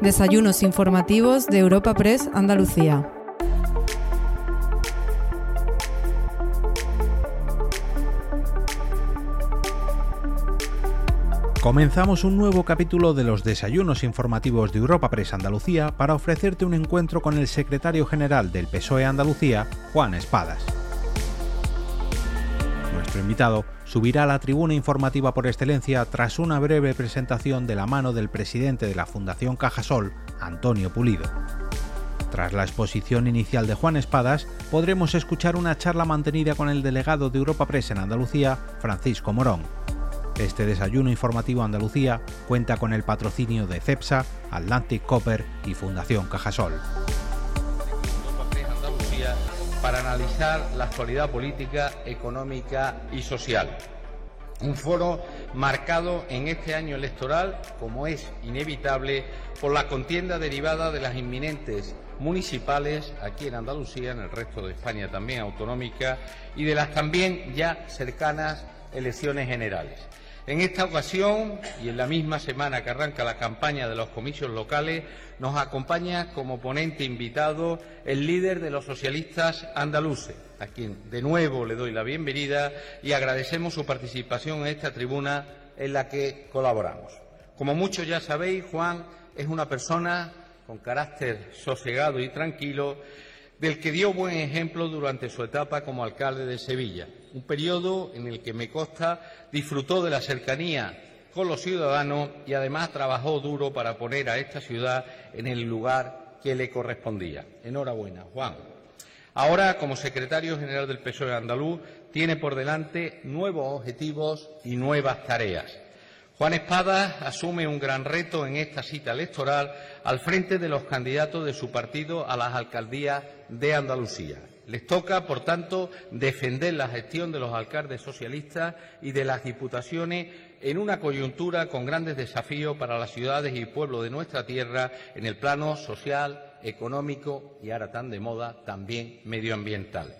Desayunos informativos de Europa Press Andalucía. Comenzamos un nuevo capítulo de los desayunos informativos de Europa Press Andalucía para ofrecerte un encuentro con el secretario general del PSOE Andalucía, Juan Espadas. Nuestro invitado subirá a la tribuna informativa por excelencia tras una breve presentación de la mano del presidente de la Fundación Cajasol, Antonio Pulido. Tras la exposición inicial de Juan Espadas, podremos escuchar una charla mantenida con el delegado de Europa Press en Andalucía, Francisco Morón. Este desayuno informativo Andalucía cuenta con el patrocinio de CEPSA, Atlantic Copper y Fundación Cajasol. Para analizar la actualidad política, económica y social. Un foro marcado en este año electoral, como es inevitable, por la contienda derivada de las inminentes municipales aquí en Andalucía, en el resto de España también autonómica, y de las también ya cercanas elecciones generales. En esta ocasión y en la misma semana que arranca la campaña de los comicios locales, nos acompaña como ponente invitado el líder de los socialistas andaluces, a quien de nuevo le doy la bienvenida y agradecemos su participación en esta tribuna en la que colaboramos. Como muchos ya sabéis, Juan es una persona con carácter sosegado y tranquilo del que dio buen ejemplo durante su etapa como alcalde de Sevilla, un periodo en el que me consta disfrutó de la cercanía con los ciudadanos y además trabajó duro para poner a esta ciudad en el lugar que le correspondía. Enhorabuena, Juan. Ahora, como secretario general del PSOE andaluz, tiene por delante nuevos objetivos y nuevas tareas. Juan Espada asume un gran reto en esta cita electoral al frente de los candidatos de su partido a las alcaldías de Andalucía. Les toca, por tanto, defender la gestión de los alcaldes socialistas y de las diputaciones en una coyuntura con grandes desafíos para las ciudades y pueblos de nuestra tierra en el plano social, económico y ahora tan de moda también medioambiental.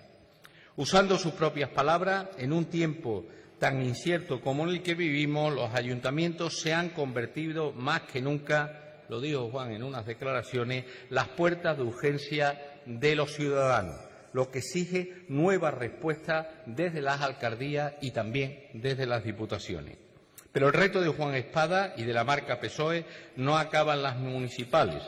Usando sus propias palabras, en un tiempo tan incierto como en el que vivimos, los ayuntamientos se han convertido más que nunca, lo dijo Juan en unas declaraciones, las puertas de urgencia de los ciudadanos, lo que exige nuevas respuestas desde las alcaldías y también desde las diputaciones. Pero el reto de Juan Espada y de la marca PSOE no acaba en las municipales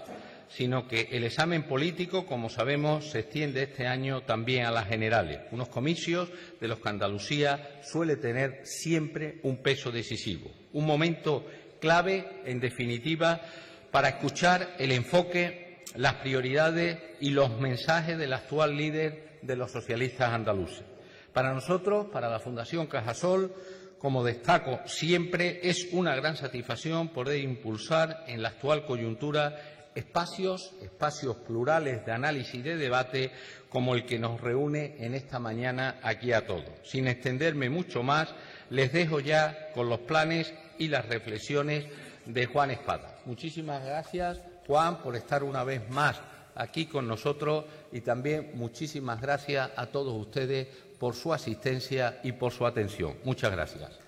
sino que el examen político, como sabemos, se extiende este año también a las generales, unos comicios de los que Andalucía suele tener siempre un peso decisivo, un momento clave, en definitiva, para escuchar el enfoque, las prioridades y los mensajes del actual líder de los socialistas andaluces. Para nosotros, para la Fundación Cajasol, como destaco siempre, es una gran satisfacción poder impulsar en la actual coyuntura espacios, espacios plurales de análisis y de debate como el que nos reúne en esta mañana aquí a todos. Sin extenderme mucho más, les dejo ya con los planes y las reflexiones de Juan Espada. Muchísimas gracias, Juan, por estar una vez más aquí con nosotros y también muchísimas gracias a todos ustedes por su asistencia y por su atención. Muchas gracias.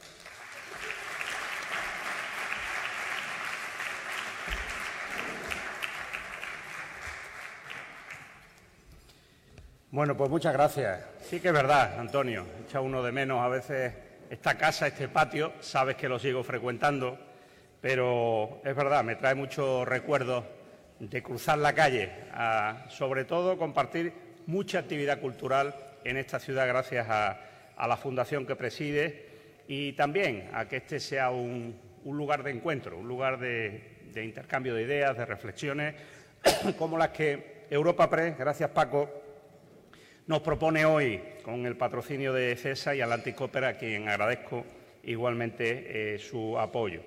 Bueno, pues muchas gracias. Sí que es verdad, Antonio. Echa uno de menos a veces esta casa, este patio. Sabes que lo sigo frecuentando, pero es verdad, me trae muchos recuerdos de cruzar la calle, sobre todo compartir mucha actividad cultural en esta ciudad gracias a, la fundación que preside y también a que este sea un, lugar de encuentro, un lugar de, de intercambio de ideas, de reflexiones, como las que Europa Press, gracias Paco, nos propone hoy, con el patrocinio de CESA y Atlantic Opera, a quien agradezco igualmente eh, su apoyo.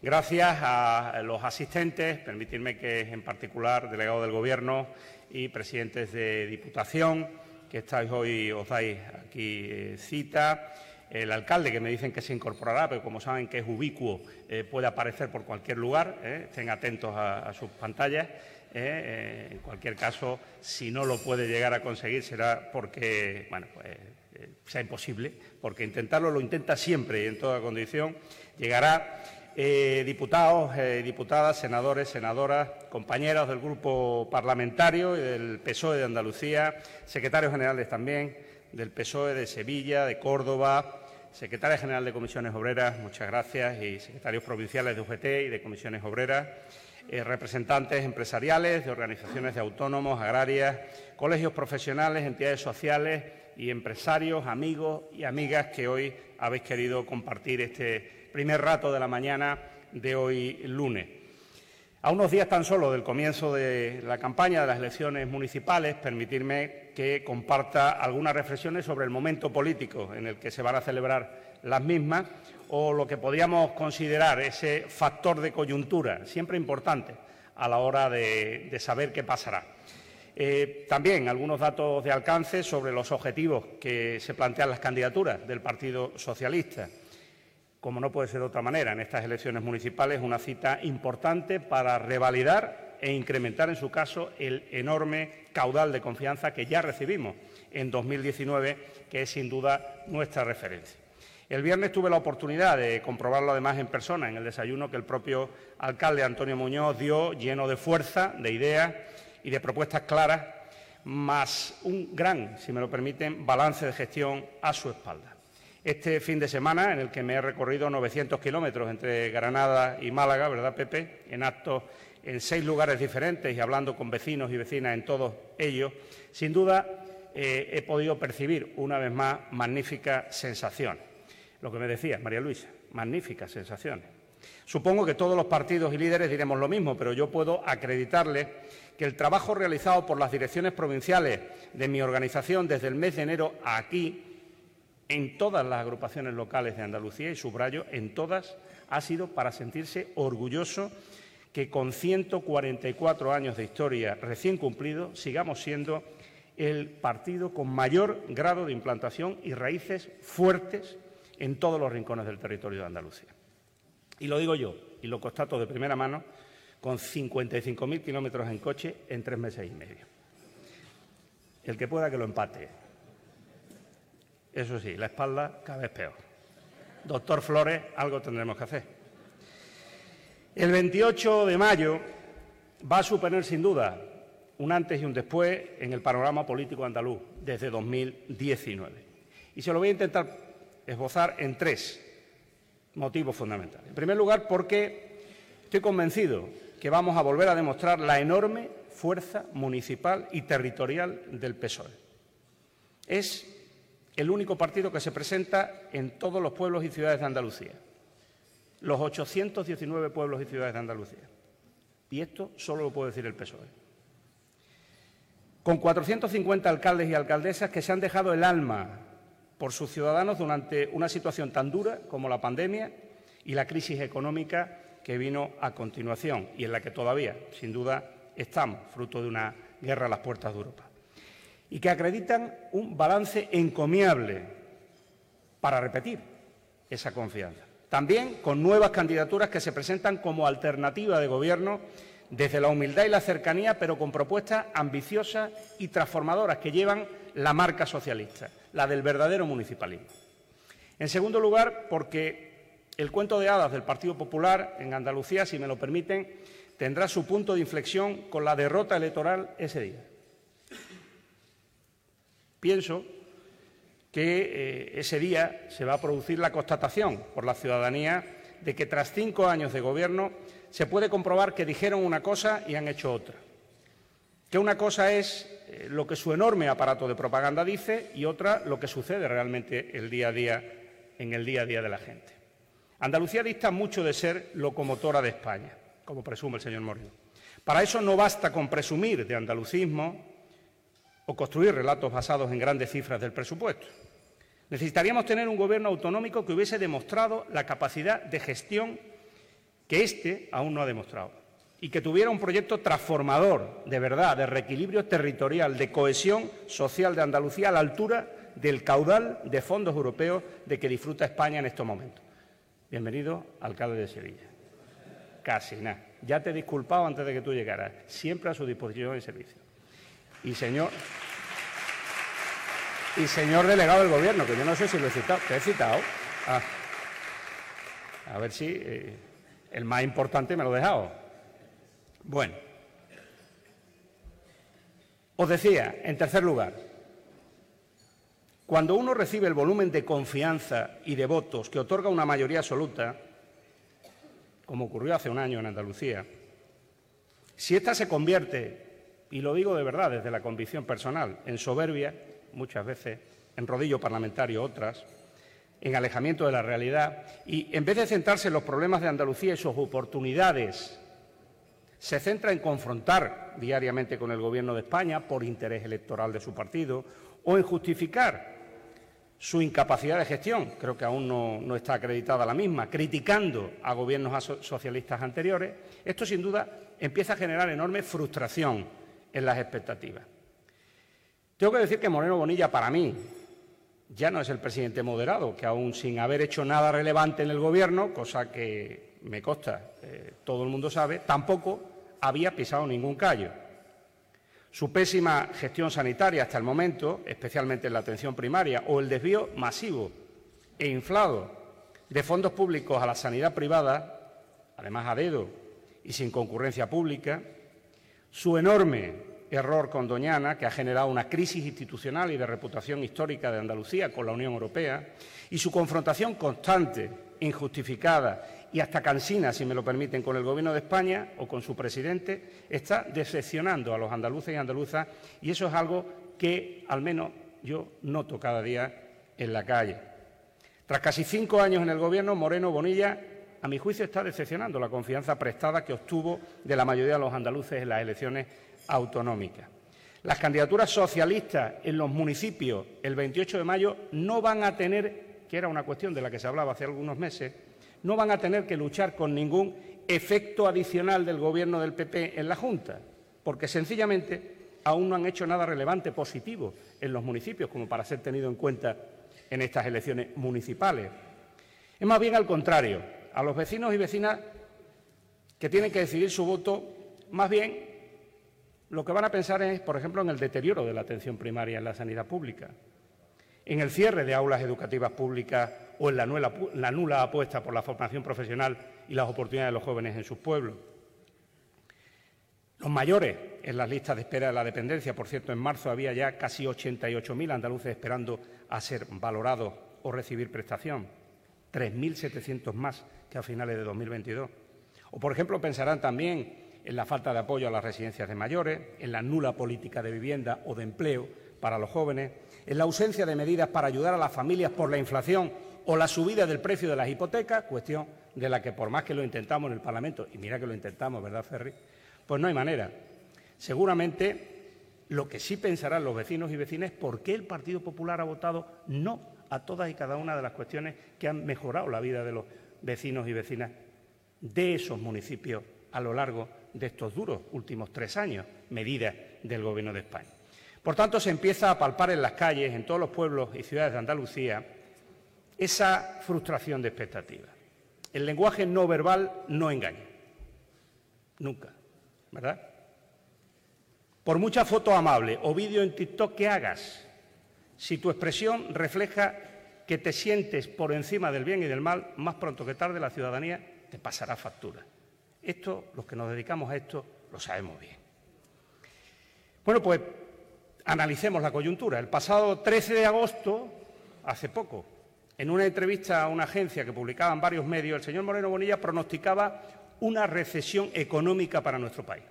Gracias a los asistentes, permitirme que en particular delegado del Gobierno y presidentes de Diputación, que estáis hoy, os dais aquí eh, cita, el alcalde, que me dicen que se incorporará, pero como saben que es ubicuo, eh, puede aparecer por cualquier lugar, estén atentos a sus pantallas, ¿eh? Eh, en cualquier caso, si no lo puede llegar a conseguir será porque, bueno, pues, eh, sea imposible, porque intentarlo lo intenta siempre y en toda condición. Llegará diputados, diputadas, senadores, senadoras, compañeros del grupo parlamentario y del PSOE de Andalucía, secretarios generales también del PSOE de Sevilla, de Córdoba, secretaria general de Comisiones Obreras, muchas gracias, y secretarios provinciales de UGT y de Comisiones Obreras, eh, representantes empresariales de organizaciones de autónomos, agrarias, colegios profesionales, entidades sociales y empresarios, amigos y amigas que hoy habéis querido compartir este primer rato de la mañana de hoy lunes. A unos días tan solo del comienzo de la campaña de las elecciones municipales, permitirme que comparta algunas reflexiones sobre el momento político en el que se van a celebrar las mismas o lo que podríamos considerar ese factor de coyuntura, siempre importante a la hora de, saber qué pasará. Eh, también algunos datos de alcance sobre los objetivos que se plantean las candidaturas del Partido Socialista como no puede ser de otra manera, en estas elecciones municipales, una cita importante para revalidar e incrementar, en su caso, el enorme caudal de confianza que ya recibimos en 2019, que es sin duda nuestra referencia. El viernes tuve la oportunidad de comprobarlo además en persona, en el desayuno que el propio alcalde Antonio Muñoz dio, lleno de fuerza, de ideas y de propuestas claras, más un gran, si me lo permiten, balance de gestión a su espalda. Este fin de semana, en el que me he recorrido 900 kilómetros entre Granada y Málaga, ¿verdad, Pepe? En actos en seis lugares diferentes y hablando con vecinos y vecinas en todos ellos, sin duda eh, he podido percibir una vez más magníficas sensaciones. Lo que me decía María Luisa, magníficas sensaciones. Supongo que todos los partidos y líderes diremos lo mismo, pero yo puedo acreditarles que el trabajo realizado por las direcciones provinciales de mi organización desde el mes de enero aquí en todas las agrupaciones locales de Andalucía, y subrayo, en todas, ha sido para sentirse orgulloso que con 144 años de historia recién cumplido sigamos siendo el partido con mayor grado de implantación y raíces fuertes en todos los rincones del territorio de Andalucía. Y lo digo yo, y lo constato de primera mano, con 55.000 kilómetros en coche en tres meses y medio. El que pueda que lo empate. Eso sí, la espalda cada vez peor. Doctor Flores, algo tendremos que hacer. El 28 de mayo va a suponer sin duda un antes y un después en el panorama político andaluz desde 2019. Y se lo voy a intentar esbozar en tres motivos fundamentales. En primer lugar, porque estoy convencido que vamos a volver a demostrar la enorme fuerza municipal y territorial del PSOE. Es el único partido que se presenta en todos los pueblos y ciudades de Andalucía, los 819 pueblos y ciudades de Andalucía. Y esto solo lo puede decir el PSOE. Con 450 alcaldes y alcaldesas que se han dejado el alma por sus ciudadanos durante una situación tan dura como la pandemia y la crisis económica que vino a continuación y en la que todavía, sin duda, estamos, fruto de una guerra a las puertas de Europa y que acreditan un balance encomiable para repetir esa confianza. También con nuevas candidaturas que se presentan como alternativa de gobierno desde la humildad y la cercanía, pero con propuestas ambiciosas y transformadoras que llevan la marca socialista, la del verdadero municipalismo. En segundo lugar, porque el cuento de hadas del Partido Popular en Andalucía, si me lo permiten, tendrá su punto de inflexión con la derrota electoral ese día. Pienso que eh, ese día se va a producir la constatación por la ciudadanía de que tras cinco años de gobierno se puede comprobar que dijeron una cosa y han hecho otra. Que una cosa es eh, lo que su enorme aparato de propaganda dice y otra lo que sucede realmente el día a día en el día a día de la gente. Andalucía dista mucho de ser locomotora de España, como presume el señor Moreno. Para eso no basta con presumir de andalucismo, o construir relatos basados en grandes cifras del presupuesto. Necesitaríamos tener un gobierno autonómico que hubiese demostrado la capacidad de gestión que éste aún no ha demostrado y que tuviera un proyecto transformador, de verdad, de reequilibrio territorial, de cohesión social de Andalucía a la altura del caudal de fondos europeos de que disfruta España en estos momentos. Bienvenido, alcalde de Sevilla. Casi nada. Ya te he disculpado antes de que tú llegaras. Siempre a su disposición en servicio. Y señor, y señor delegado del Gobierno, que yo no sé si lo he citado. ¿Te he citado? Ah. A ver si... Eh, el más importante me lo he dejado. Bueno, os decía, en tercer lugar, cuando uno recibe el volumen de confianza y de votos que otorga una mayoría absoluta, como ocurrió hace un año en Andalucía, si ésta se convierte, y lo digo de verdad desde la convicción personal, en soberbia, muchas veces, en rodillo parlamentario otras, en alejamiento de la realidad, y en vez de centrarse en los problemas de Andalucía y sus oportunidades, se centra en confrontar diariamente con el Gobierno de España por interés electoral de su partido o en justificar su incapacidad de gestión, creo que aún no, está acreditada la misma, criticando a gobiernos socialistas anteriores, esto sin duda empieza a generar enorme frustración en las expectativas. Tengo que decir que Moreno Bonilla, para mí, ya no es el presidente moderado, que aún sin haber hecho nada relevante en el Gobierno, cosa que me consta, eh, todo el mundo sabe, tampoco había pisado ningún callo. Su pésima gestión sanitaria hasta el momento, especialmente en la atención primaria, o el desvío masivo e inflado de fondos públicos a la sanidad privada, además a dedo y sin concurrencia pública, su enorme error con Doñana, que ha generado una crisis institucional y de reputación histórica de Andalucía con la Unión Europea, y su confrontación constante, injustificada y hasta cansina, si me lo permiten, con el Gobierno de España o con su presidente, está decepcionando a los andaluces y andaluzas y eso es algo que al menos yo noto cada día en la calle. Tras casi cinco años en el Gobierno, Moreno Bonilla, a mi juicio, está decepcionando la confianza prestada que obtuvo de la mayoría de los andaluces en las elecciones autonómicas. Las candidaturas socialistas en los municipios el 28 de mayo no van a tener, que era una cuestión de la que se hablaba hace algunos meses, no van a tener que luchar con ningún efecto adicional del Gobierno del PP en la Junta, porque sencillamente aún no han hecho nada relevante positivo en los municipios como para ser tenido en cuenta en estas elecciones municipales. Es más bien al contrario, a los vecinos y vecinas que tienen que decidir su voto, más bien lo que van a pensar es, por ejemplo, en el deterioro de la atención primaria en la sanidad pública, en el cierre de aulas educativas públicas o en la nula, apuesta por la formación profesional y las oportunidades de los jóvenes en sus pueblos. Los mayores en las listas de espera de la dependencia, por cierto, en marzo había ya casi 88.000 andaluces esperando a ser valorados o recibir prestación, 3.700 más que a finales de 2022. O, por ejemplo, pensarán también en la falta de apoyo a las residencias de mayores, en la nula política de vivienda o de empleo para los jóvenes, en la ausencia de medidas para ayudar a las familias por la inflación o la subida del precio de las hipotecas, cuestión de la que por más que lo intentamos en el Parlamento, y mira que lo intentamos, ¿verdad, Ferri? Pues no hay manera. Seguramente lo que sí pensarán los vecinos y vecinas es por qué el Partido Popular ha votado no a todas y cada una de las cuestiones que han mejorado la vida de los vecinos y vecinas de esos municipios a lo largo de estos duros últimos tres años, medidas del Gobierno de España. Por tanto, se empieza a palpar en las calles, en todos los pueblos y ciudades de Andalucía, esa frustración de expectativas. El lenguaje no verbal no engaña. Nunca. ¿Verdad? Por mucha foto amable o vídeo en TikTok que hagas, si tu expresión refleja que te sientes por encima del bien y del mal, más pronto que tarde la ciudadanía te pasará factura. Esto, los que nos dedicamos a esto, lo sabemos bien. Bueno, pues analicemos la coyuntura. El pasado 13 de agosto, hace poco, en una entrevista a una agencia que publicaba en varios medios, el señor Moreno Bonilla pronosticaba una recesión económica para nuestro país.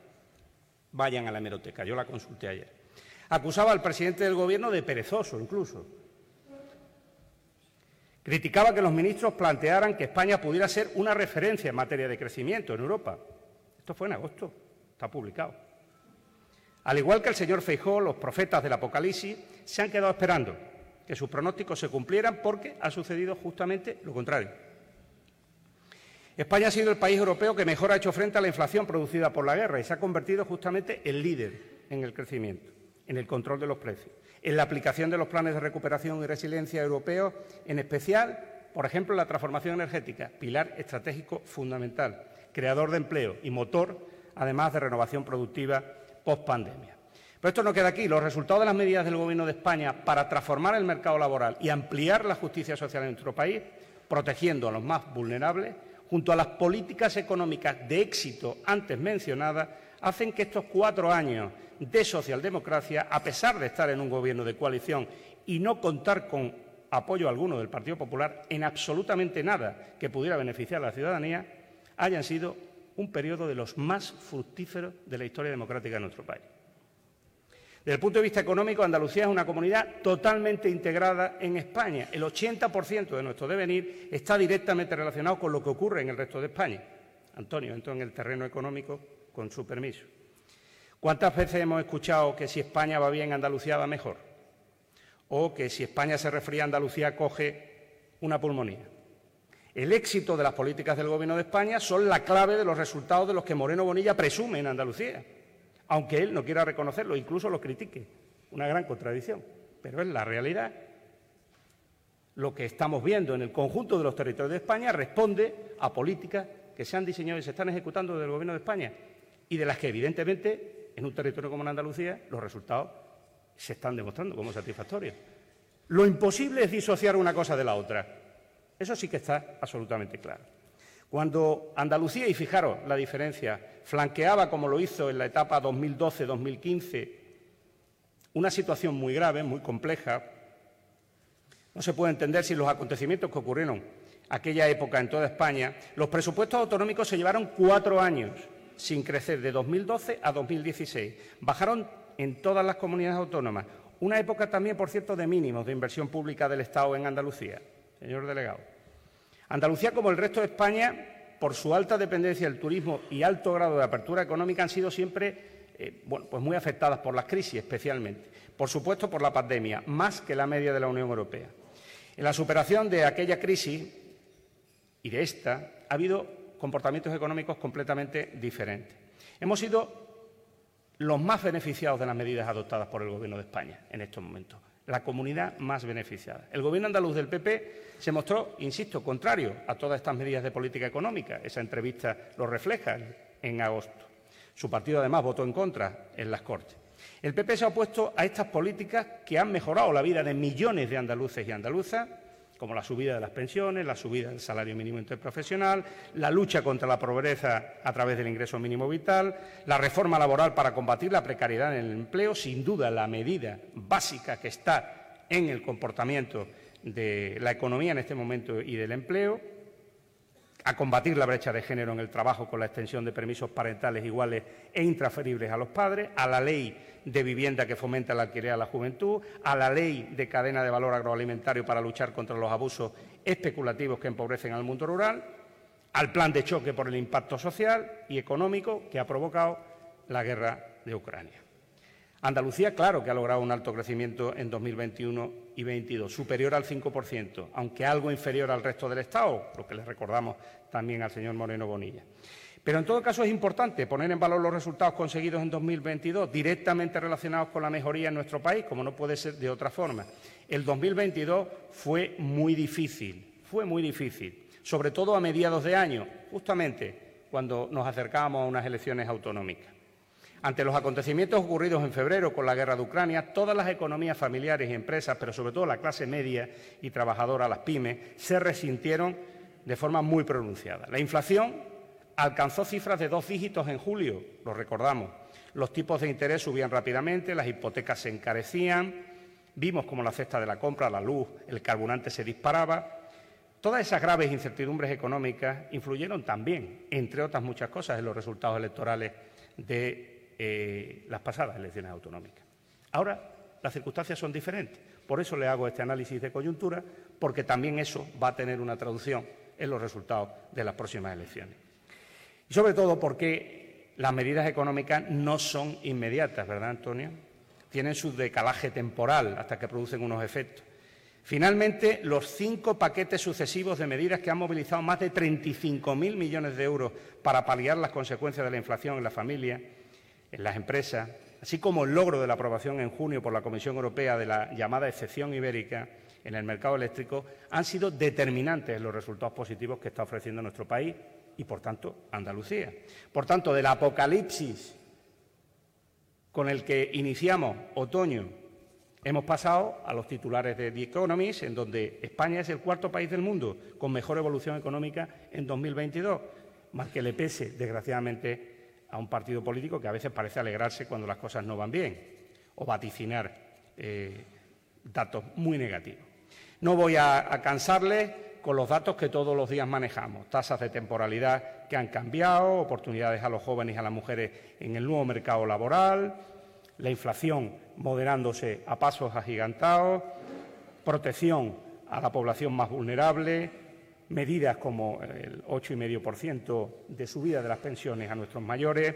Vayan a la hemeroteca, yo la consulté ayer. Acusaba al presidente del Gobierno de perezoso, incluso. Criticaba que los ministros plantearan que España pudiera ser una referencia en materia de crecimiento en Europa. Esto fue en agosto, está publicado. Al igual que el señor Feijó, los profetas del Apocalipsis se han quedado esperando que sus pronósticos se cumplieran porque ha sucedido justamente lo contrario. España ha sido el país europeo que mejor ha hecho frente a la inflación producida por la guerra y se ha convertido justamente en líder en el crecimiento, en el control de los precios en la aplicación de los planes de recuperación y resiliencia europeos, en especial, por ejemplo, la transformación energética, pilar estratégico fundamental, creador de empleo y motor, además de renovación productiva post-pandemia. Pero esto no queda aquí. Los resultados de las medidas del Gobierno de España para transformar el mercado laboral y ampliar la justicia social en nuestro país, protegiendo a los más vulnerables, junto a las políticas económicas de éxito antes mencionadas, hacen que estos cuatro años de socialdemocracia, a pesar de estar en un gobierno de coalición y no contar con apoyo alguno del Partido Popular en absolutamente nada que pudiera beneficiar a la ciudadanía, hayan sido un periodo de los más fructíferos de la historia democrática de nuestro país. Desde el punto de vista económico, Andalucía es una comunidad totalmente integrada en España. El 80% de nuestro devenir está directamente relacionado con lo que ocurre en el resto de España. Antonio, entro en el terreno económico con su permiso. ¿Cuántas veces hemos escuchado que si España va bien, Andalucía va mejor? O que si España se resfría, Andalucía coge una pulmonía. El éxito de las políticas del Gobierno de España son la clave de los resultados de los que Moreno Bonilla presume en Andalucía aunque él no quiera reconocerlo, incluso lo critique. Una gran contradicción, pero es la realidad. Lo que estamos viendo en el conjunto de los territorios de España responde a políticas que se han diseñado y se están ejecutando desde el Gobierno de España y de las que, evidentemente, en un territorio como en Andalucía, los resultados se están demostrando como satisfactorios. Lo imposible es disociar una cosa de la otra. Eso sí que está absolutamente claro. Cuando Andalucía, y fijaros la diferencia, flanqueaba, como lo hizo en la etapa 2012-2015, una situación muy grave, muy compleja, no se puede entender si los acontecimientos que ocurrieron aquella época en toda España, los presupuestos autonómicos se llevaron cuatro años sin crecer, de 2012 a 2016. Bajaron en todas las comunidades autónomas. Una época también, por cierto, de mínimos de inversión pública del Estado en Andalucía, señor delegado. Andalucía, como el resto de España, por su alta dependencia del turismo y alto grado de apertura económica, han sido siempre eh, pues muy afectadas por las crisis, especialmente. Por supuesto, por la pandemia, más que la media de la Unión Europea. En la superación de aquella crisis y de esta, ha habido comportamientos económicos completamente diferentes. Hemos sido los más beneficiados de las medidas adoptadas por el Gobierno de España en estos momentos la comunidad más beneficiada. El Gobierno andaluz del PP se mostró, insisto, contrario a todas estas medidas de política económica. Esa entrevista lo refleja en agosto. Su partido, además, votó en contra en las Cortes. El PP se ha opuesto a estas políticas que han mejorado la vida de millones de andaluces y andaluzas, como la subida de las pensiones, la subida del salario mínimo interprofesional, la lucha contra la pobreza a través del ingreso mínimo vital, la reforma laboral para combatir la precariedad en el empleo, sin duda la medida básica que está en el comportamiento de la economía en este momento y del empleo, a combatir la brecha de género en el trabajo con la extensión de permisos parentales iguales e intransferibles a los padres, a la ley de vivienda que fomenta la alquiler a la juventud, a la ley de cadena de valor agroalimentario para luchar contra los abusos especulativos que empobrecen al mundo rural, al plan de choque por el impacto social y económico que ha provocado la guerra de Ucrania. Andalucía, claro que ha logrado un alto crecimiento en 2021 y 2022, superior al 5%, aunque algo inferior al resto del Estado, lo que le recordamos también al señor Moreno Bonilla. Pero en todo caso es importante poner en valor los resultados conseguidos en 2022, directamente relacionados con la mejoría en nuestro país, como no puede ser de otra forma. El 2022 fue muy difícil, fue muy difícil, sobre todo a mediados de año, justamente cuando nos acercábamos a unas elecciones autonómicas. Ante los acontecimientos ocurridos en febrero con la guerra de Ucrania, todas las economías familiares y empresas, pero sobre todo la clase media y trabajadora, las pymes, se resintieron de forma muy pronunciada. La inflación alcanzó cifras de dos dígitos en julio, lo recordamos. Los tipos de interés subían rápidamente, las hipotecas se encarecían, vimos como la cesta de la compra, la luz, el carburante se disparaba. Todas esas graves incertidumbres económicas influyeron también, entre otras muchas cosas, en los resultados electorales de eh, las pasadas elecciones autonómicas. Ahora las circunstancias son diferentes. Por eso le hago este análisis de coyuntura, porque también eso va a tener una traducción en los resultados de las próximas elecciones. Y sobre todo porque las medidas económicas no son inmediatas, ¿verdad, Antonio? Tienen su decalaje temporal hasta que producen unos efectos. Finalmente, los cinco paquetes sucesivos de medidas que han movilizado más de 35.000 millones de euros para paliar las consecuencias de la inflación en la familia en las empresas, así como el logro de la aprobación en junio por la Comisión Europea de la llamada excepción ibérica en el mercado eléctrico, han sido determinantes en los resultados positivos que está ofreciendo nuestro país y, por tanto, Andalucía. Por tanto, del apocalipsis con el que iniciamos otoño Hemos pasado a los titulares de The Economist, en donde España es el cuarto país del mundo con mejor evolución económica en 2022, más que le pese, desgraciadamente, a un partido político que a veces parece alegrarse cuando las cosas no van bien o vaticinar eh, datos muy negativos. No voy a, a cansarles con los datos que todos los días manejamos, tasas de temporalidad que han cambiado, oportunidades a los jóvenes y a las mujeres en el nuevo mercado laboral, la inflación moderándose a pasos agigantados, protección a la población más vulnerable, medidas como el 8,5% de subida de las pensiones a nuestros mayores,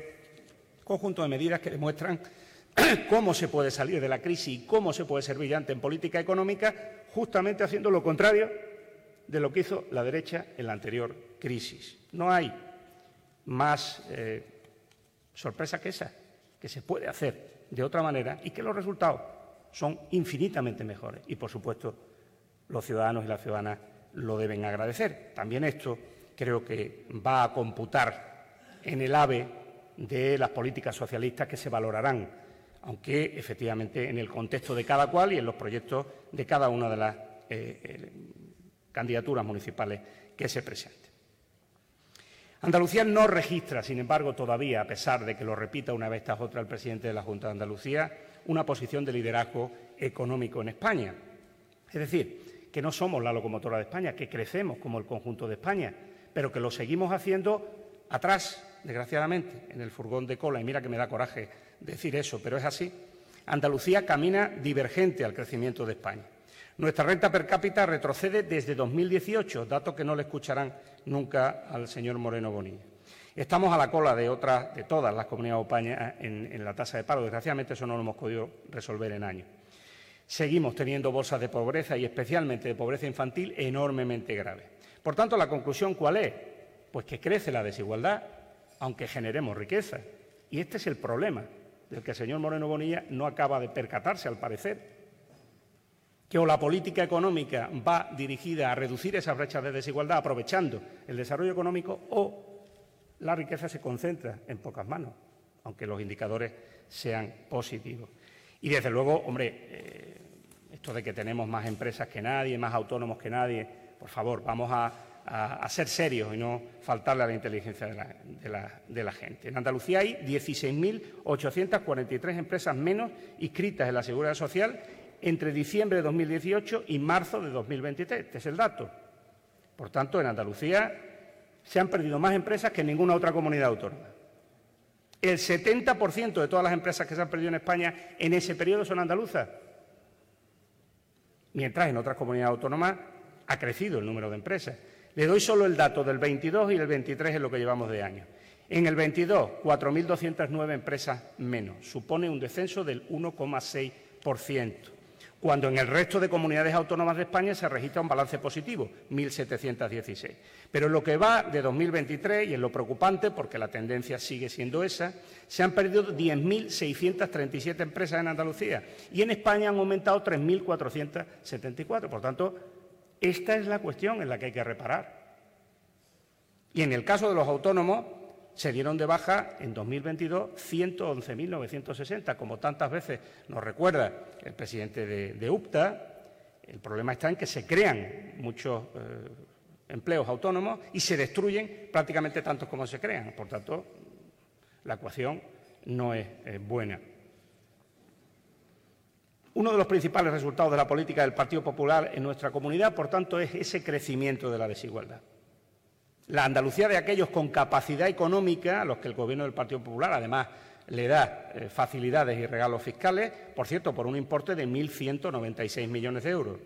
conjunto de medidas que demuestran cómo se puede salir de la crisis y cómo se puede ser brillante en política económica, justamente haciendo lo contrario de lo que hizo la derecha en la anterior crisis. No hay más eh, sorpresa que esa, que se puede hacer de otra manera y que los resultados son infinitamente mejores. Y, por supuesto, los ciudadanos y las ciudadanas lo deben agradecer. También esto creo que va a computar en el AVE de las políticas socialistas que se valorarán, aunque efectivamente en el contexto de cada cual y en los proyectos de cada una de las eh, eh, candidaturas municipales que se presenten. Andalucía no registra, sin embargo, todavía, a pesar de que lo repita una vez tras otra el presidente de la Junta de Andalucía, una posición de liderazgo económico en España. Es decir, que no somos la locomotora de España, que crecemos como el conjunto de España, pero que lo seguimos haciendo atrás, desgraciadamente, en el furgón de cola. Y mira que me da coraje decir eso, pero es así. Andalucía camina divergente al crecimiento de España. Nuestra renta per cápita retrocede desde 2018, dato que no le escucharán nunca al señor Moreno Bonilla. Estamos a la cola de otras, de todas las comunidades en, en la tasa de paro. Desgraciadamente eso no lo hemos podido resolver en años. Seguimos teniendo bolsas de pobreza y especialmente de pobreza infantil enormemente graves. Por tanto, la conclusión cuál es? Pues que crece la desigualdad, aunque generemos riqueza. Y este es el problema del que el señor Moreno Bonilla no acaba de percatarse, al parecer que o la política económica va dirigida a reducir esas brechas de desigualdad aprovechando el desarrollo económico o la riqueza se concentra en pocas manos, aunque los indicadores sean positivos. Y desde luego, hombre, eh, esto de que tenemos más empresas que nadie, más autónomos que nadie, por favor, vamos a, ser serios y no faltarle a la inteligencia de la, de la gente. En Andalucía hay 16.843 empresas menos inscritas en la Seguridad Social entre diciembre de 2018 y marzo de 2023. Este es el dato. Por tanto, en Andalucía se han perdido más empresas que en ninguna otra comunidad autónoma. El 70% de todas las empresas que se han perdido en España en ese periodo son andaluzas, mientras en otras comunidades autónomas ha crecido el número de empresas. Le doy solo el dato del 22 y el 23 en lo que llevamos de año. En el 22, 4.209 empresas menos, supone un descenso del 1,6% cuando en el resto de comunidades autónomas de España se registra un balance positivo, 1.716. Pero en lo que va de 2023, y en lo preocupante, porque la tendencia sigue siendo esa, se han perdido 10.637 empresas en Andalucía y en España han aumentado 3.474. Por tanto, esta es la cuestión en la que hay que reparar. Y en el caso de los autónomos, se dieron de baja en 2022 111.960, como tantas veces nos recuerda el presidente de, UPTA. El problema está en que se crean muchos eh, empleos autónomos y se destruyen prácticamente tantos como se crean. Por tanto, la ecuación no es buena. Uno de los principales resultados de la política del Partido Popular en nuestra comunidad, por tanto, es ese crecimiento de la desigualdad. La Andalucía de aquellos con capacidad económica, a los que el Gobierno del Partido Popular además le da eh, facilidades y regalos fiscales, por cierto, por un importe de 1.196 millones de euros.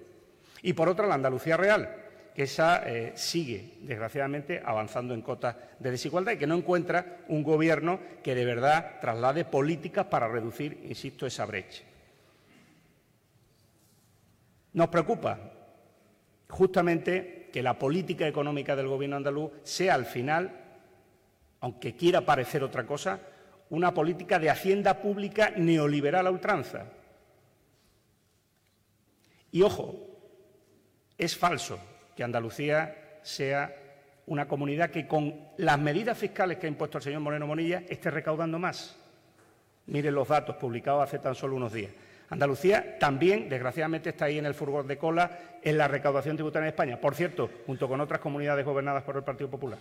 Y por otra, la Andalucía real, que esa eh, sigue, desgraciadamente, avanzando en cotas de desigualdad y que no encuentra un Gobierno que de verdad traslade políticas para reducir, insisto, esa brecha. Nos preocupa justamente que la política económica del Gobierno andaluz sea al final, aunque quiera parecer otra cosa, una política de hacienda pública neoliberal a ultranza. Y ojo, es falso que Andalucía sea una comunidad que con las medidas fiscales que ha impuesto el señor Moreno Monilla esté recaudando más. Miren los datos publicados hace tan solo unos días. Andalucía también, desgraciadamente, está ahí en el furgón de cola en la recaudación tributaria en España, por cierto, junto con otras comunidades gobernadas por el Partido Popular.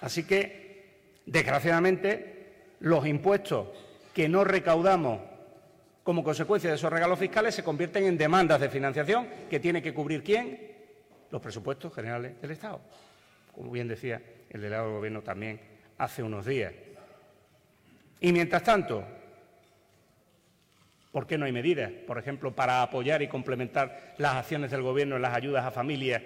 Así que, desgraciadamente, los impuestos que no recaudamos como consecuencia de esos regalos fiscales se convierten en demandas de financiación que tiene que cubrir quién? Los presupuestos generales del Estado. Como bien decía el delegado del Gobierno también hace unos días. Y mientras tanto, ¿por qué no hay medidas, por ejemplo, para apoyar y complementar las acciones del Gobierno en las ayudas a familias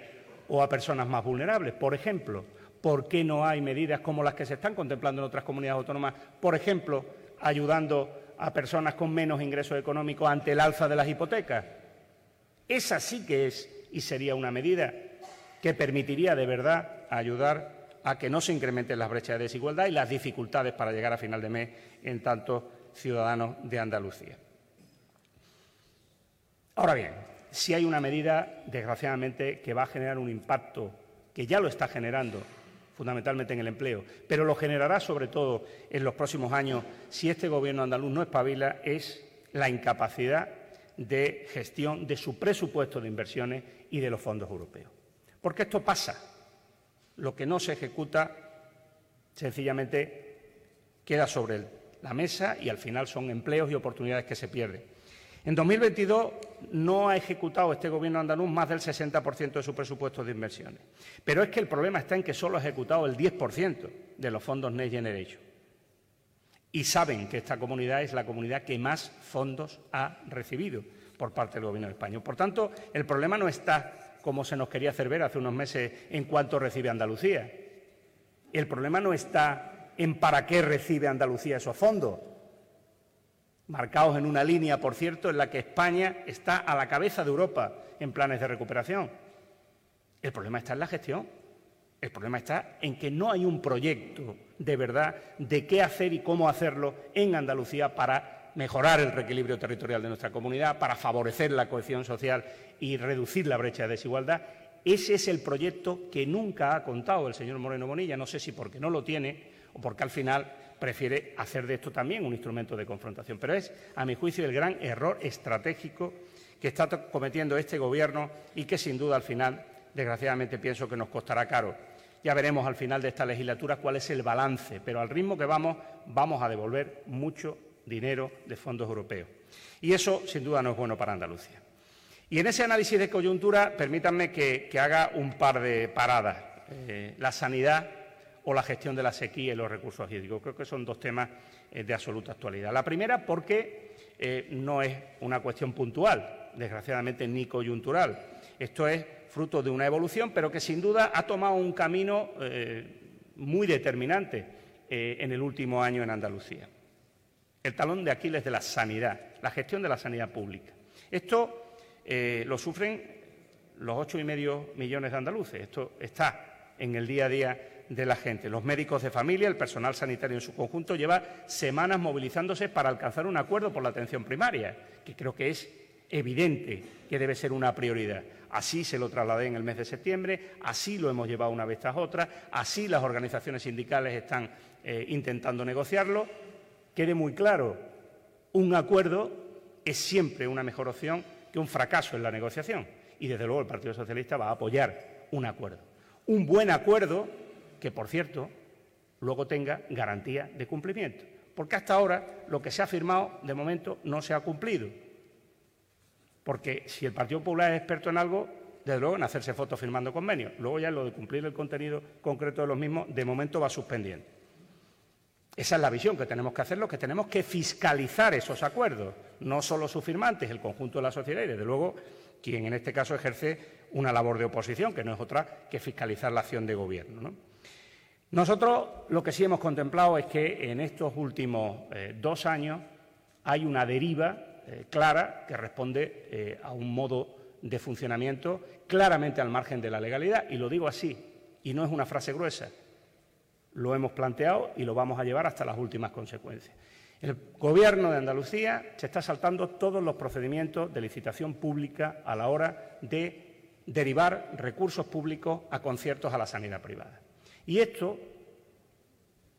o a personas más vulnerables? Por ejemplo, ¿por qué no hay medidas como las que se están contemplando en otras comunidades autónomas? Por ejemplo, ayudando a personas con menos ingresos económicos ante el alza de las hipotecas. Esa sí que es y sería una medida que permitiría de verdad ayudar a que no se incrementen las brechas de desigualdad y las dificultades para llegar a final de mes en tantos ciudadanos de Andalucía. Ahora bien, si hay una medida, desgraciadamente, que va a generar un impacto, que ya lo está generando fundamentalmente en el empleo, pero lo generará sobre todo en los próximos años si este Gobierno andaluz no espabila, es la incapacidad de gestión de su presupuesto de inversiones y de los fondos europeos. Porque esto pasa. Lo que no se ejecuta sencillamente queda sobre la mesa y al final son empleos y oportunidades que se pierden. En 2022 no ha ejecutado este Gobierno andaluz más del 60% de su presupuesto de inversiones. Pero es que el problema está en que solo ha ejecutado el 10% de los fondos Next Generation. Y saben que esta comunidad es la comunidad que más fondos ha recibido por parte del Gobierno de España. Por tanto, el problema no está, como se nos quería hacer ver hace unos meses, en cuánto recibe Andalucía. El problema no está en para qué recibe Andalucía esos fondos marcados en una línea, por cierto, en la que España está a la cabeza de Europa en planes de recuperación. El problema está en la gestión. El problema está en que no hay un proyecto de verdad de qué hacer y cómo hacerlo en Andalucía para mejorar el reequilibrio territorial de nuestra comunidad, para favorecer la cohesión social y reducir la brecha de desigualdad. Ese es el proyecto que nunca ha contado el señor Moreno Bonilla. No sé si porque no lo tiene o porque al final prefiere hacer de esto también un instrumento de confrontación. Pero es, a mi juicio, el gran error estratégico que está cometiendo este Gobierno y que, sin duda, al final, desgraciadamente, pienso que nos costará caro. Ya veremos al final de esta legislatura cuál es el balance, pero al ritmo que vamos, vamos a devolver mucho dinero de fondos europeos. Y eso, sin duda, no es bueno para Andalucía. Y en ese análisis de coyuntura, permítanme que, haga un par de paradas. Eh, la sanidad o la gestión de la sequía y los recursos hídricos. Creo que son dos temas eh, de absoluta actualidad. La primera porque eh, no es una cuestión puntual, desgraciadamente ni coyuntural. Esto es fruto de una evolución, pero que sin duda ha tomado un camino eh, muy determinante en el último año en Andalucía. El talón de Aquiles de la sanidad, la gestión de la sanidad pública. Esto lo sufren los ocho y medio millones de andaluces. Esto está en el día a día de la gente. Los médicos de familia, el personal sanitario en su conjunto, lleva semanas movilizándose para alcanzar un acuerdo por la atención primaria, que creo que es evidente que debe ser una prioridad. Así se lo trasladé en el mes de septiembre, así lo hemos llevado una vez tras otra, así las organizaciones sindicales están eh, intentando negociarlo. Quede muy claro, un acuerdo es siempre una mejor opción que un fracaso en la negociación. Y desde luego el Partido Socialista va a apoyar un acuerdo. Un buen acuerdo que, por cierto, luego tenga garantía de cumplimiento. Porque hasta ahora lo que se ha firmado, de momento, no se ha cumplido. Porque si el Partido Popular es experto en algo, desde luego en hacerse fotos firmando convenios. Luego ya lo de cumplir el contenido concreto de los mismos, de momento va suspendiendo. Esa es la visión que tenemos que hacerlo, que tenemos que fiscalizar esos acuerdos, no solo sus firmantes, el conjunto de la sociedad y, desde luego, quien en este caso ejerce una labor de oposición, que no es otra que fiscalizar la acción de gobierno. ¿no? Nosotros lo que sí hemos contemplado es que en estos últimos eh, dos años hay una deriva eh, clara que responde eh, a un modo de funcionamiento claramente al margen de la legalidad, y lo digo así, y no es una frase gruesa. Lo hemos planteado y lo vamos a llevar hasta las últimas consecuencias. El Gobierno de Andalucía se está saltando todos los procedimientos de licitación pública a la hora de derivar recursos públicos a conciertos a la sanidad privada. Y esto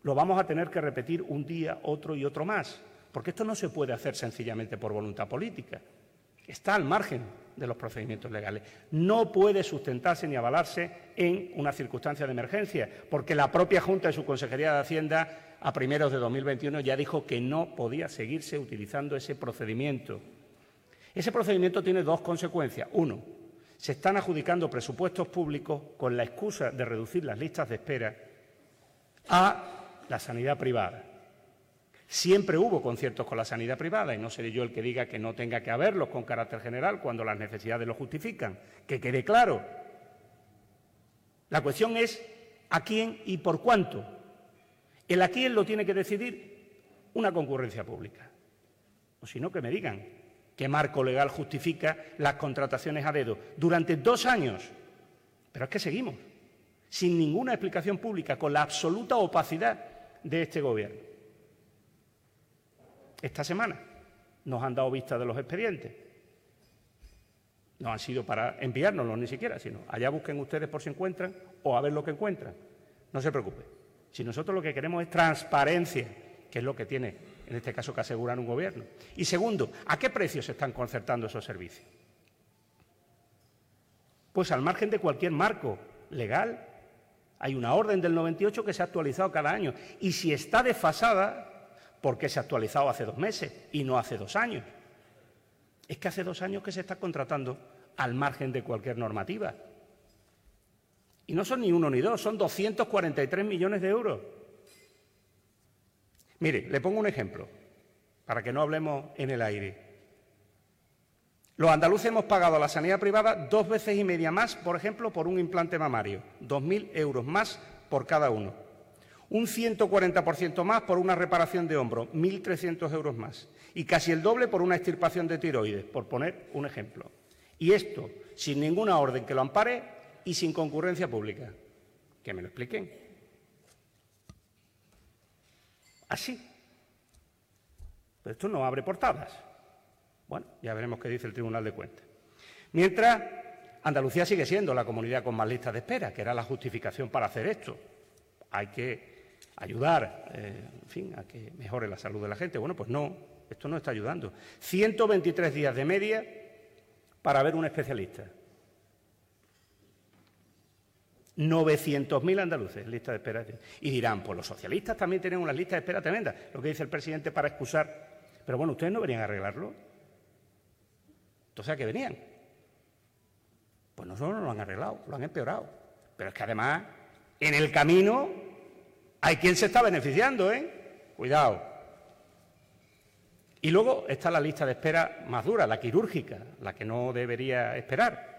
lo vamos a tener que repetir un día, otro y otro más, porque esto no se puede hacer sencillamente por voluntad política. Está al margen de los procedimientos legales. No puede sustentarse ni avalarse en una circunstancia de emergencia, porque la propia Junta de su Consejería de Hacienda a primeros de 2021 ya dijo que no podía seguirse utilizando ese procedimiento. Ese procedimiento tiene dos consecuencias. Uno, se están adjudicando presupuestos públicos con la excusa de reducir las listas de espera a la sanidad privada. Siempre hubo conciertos con la sanidad privada y no seré yo el que diga que no tenga que haberlos con carácter general cuando las necesidades lo justifican. Que quede claro. La cuestión es a quién y por cuánto. El a quién lo tiene que decidir una concurrencia pública. O si no, que me digan qué marco legal justifica las contrataciones a dedo durante dos años. Pero es que seguimos sin ninguna explicación pública, con la absoluta opacidad de este Gobierno. Esta semana nos han dado vista de los expedientes. No han sido para enviárnoslos ni siquiera, sino allá busquen ustedes por si encuentran o a ver lo que encuentran. No se preocupe. Si nosotros lo que queremos es transparencia, que es lo que tiene, en este caso, que asegurar un gobierno. Y segundo, ¿a qué precio se están concertando esos servicios? Pues al margen de cualquier marco legal. Hay una orden del 98 que se ha actualizado cada año. Y si está desfasada, ¿Por qué se ha actualizado hace dos meses y no hace dos años? Es que hace dos años que se está contratando al margen de cualquier normativa. Y no son ni uno ni dos, son 243 millones de euros. Mire, le pongo un ejemplo, para que no hablemos en el aire. Los andaluces hemos pagado a la sanidad privada dos veces y media más, por ejemplo, por un implante mamario, 2.000 euros más por cada uno un 140% más por una reparación de hombro, 1.300 euros más, y casi el doble por una extirpación de tiroides, por poner un ejemplo. Y esto sin ninguna orden que lo ampare y sin concurrencia pública. Que me lo expliquen. Así. Pero esto no abre portadas. Bueno, ya veremos qué dice el Tribunal de Cuentas. Mientras, Andalucía sigue siendo la comunidad con más listas de espera, que era la justificación para hacer esto. Hay que ayudar, eh, en fin, a que mejore la salud de la gente. Bueno, pues no, esto no está ayudando. 123 días de media para ver un especialista. 900.000 andaluces lista de espera. Y dirán, pues los socialistas también tienen una lista de espera tremenda, lo que dice el presidente para excusar. Pero bueno, ustedes no venían a arreglarlo. Entonces, ¿a qué venían? Pues no solo no lo han arreglado, lo han empeorado. Pero es que además, en el camino hay quien se está beneficiando, ¿eh? Cuidado. Y luego está la lista de espera más dura, la quirúrgica, la que no debería esperar.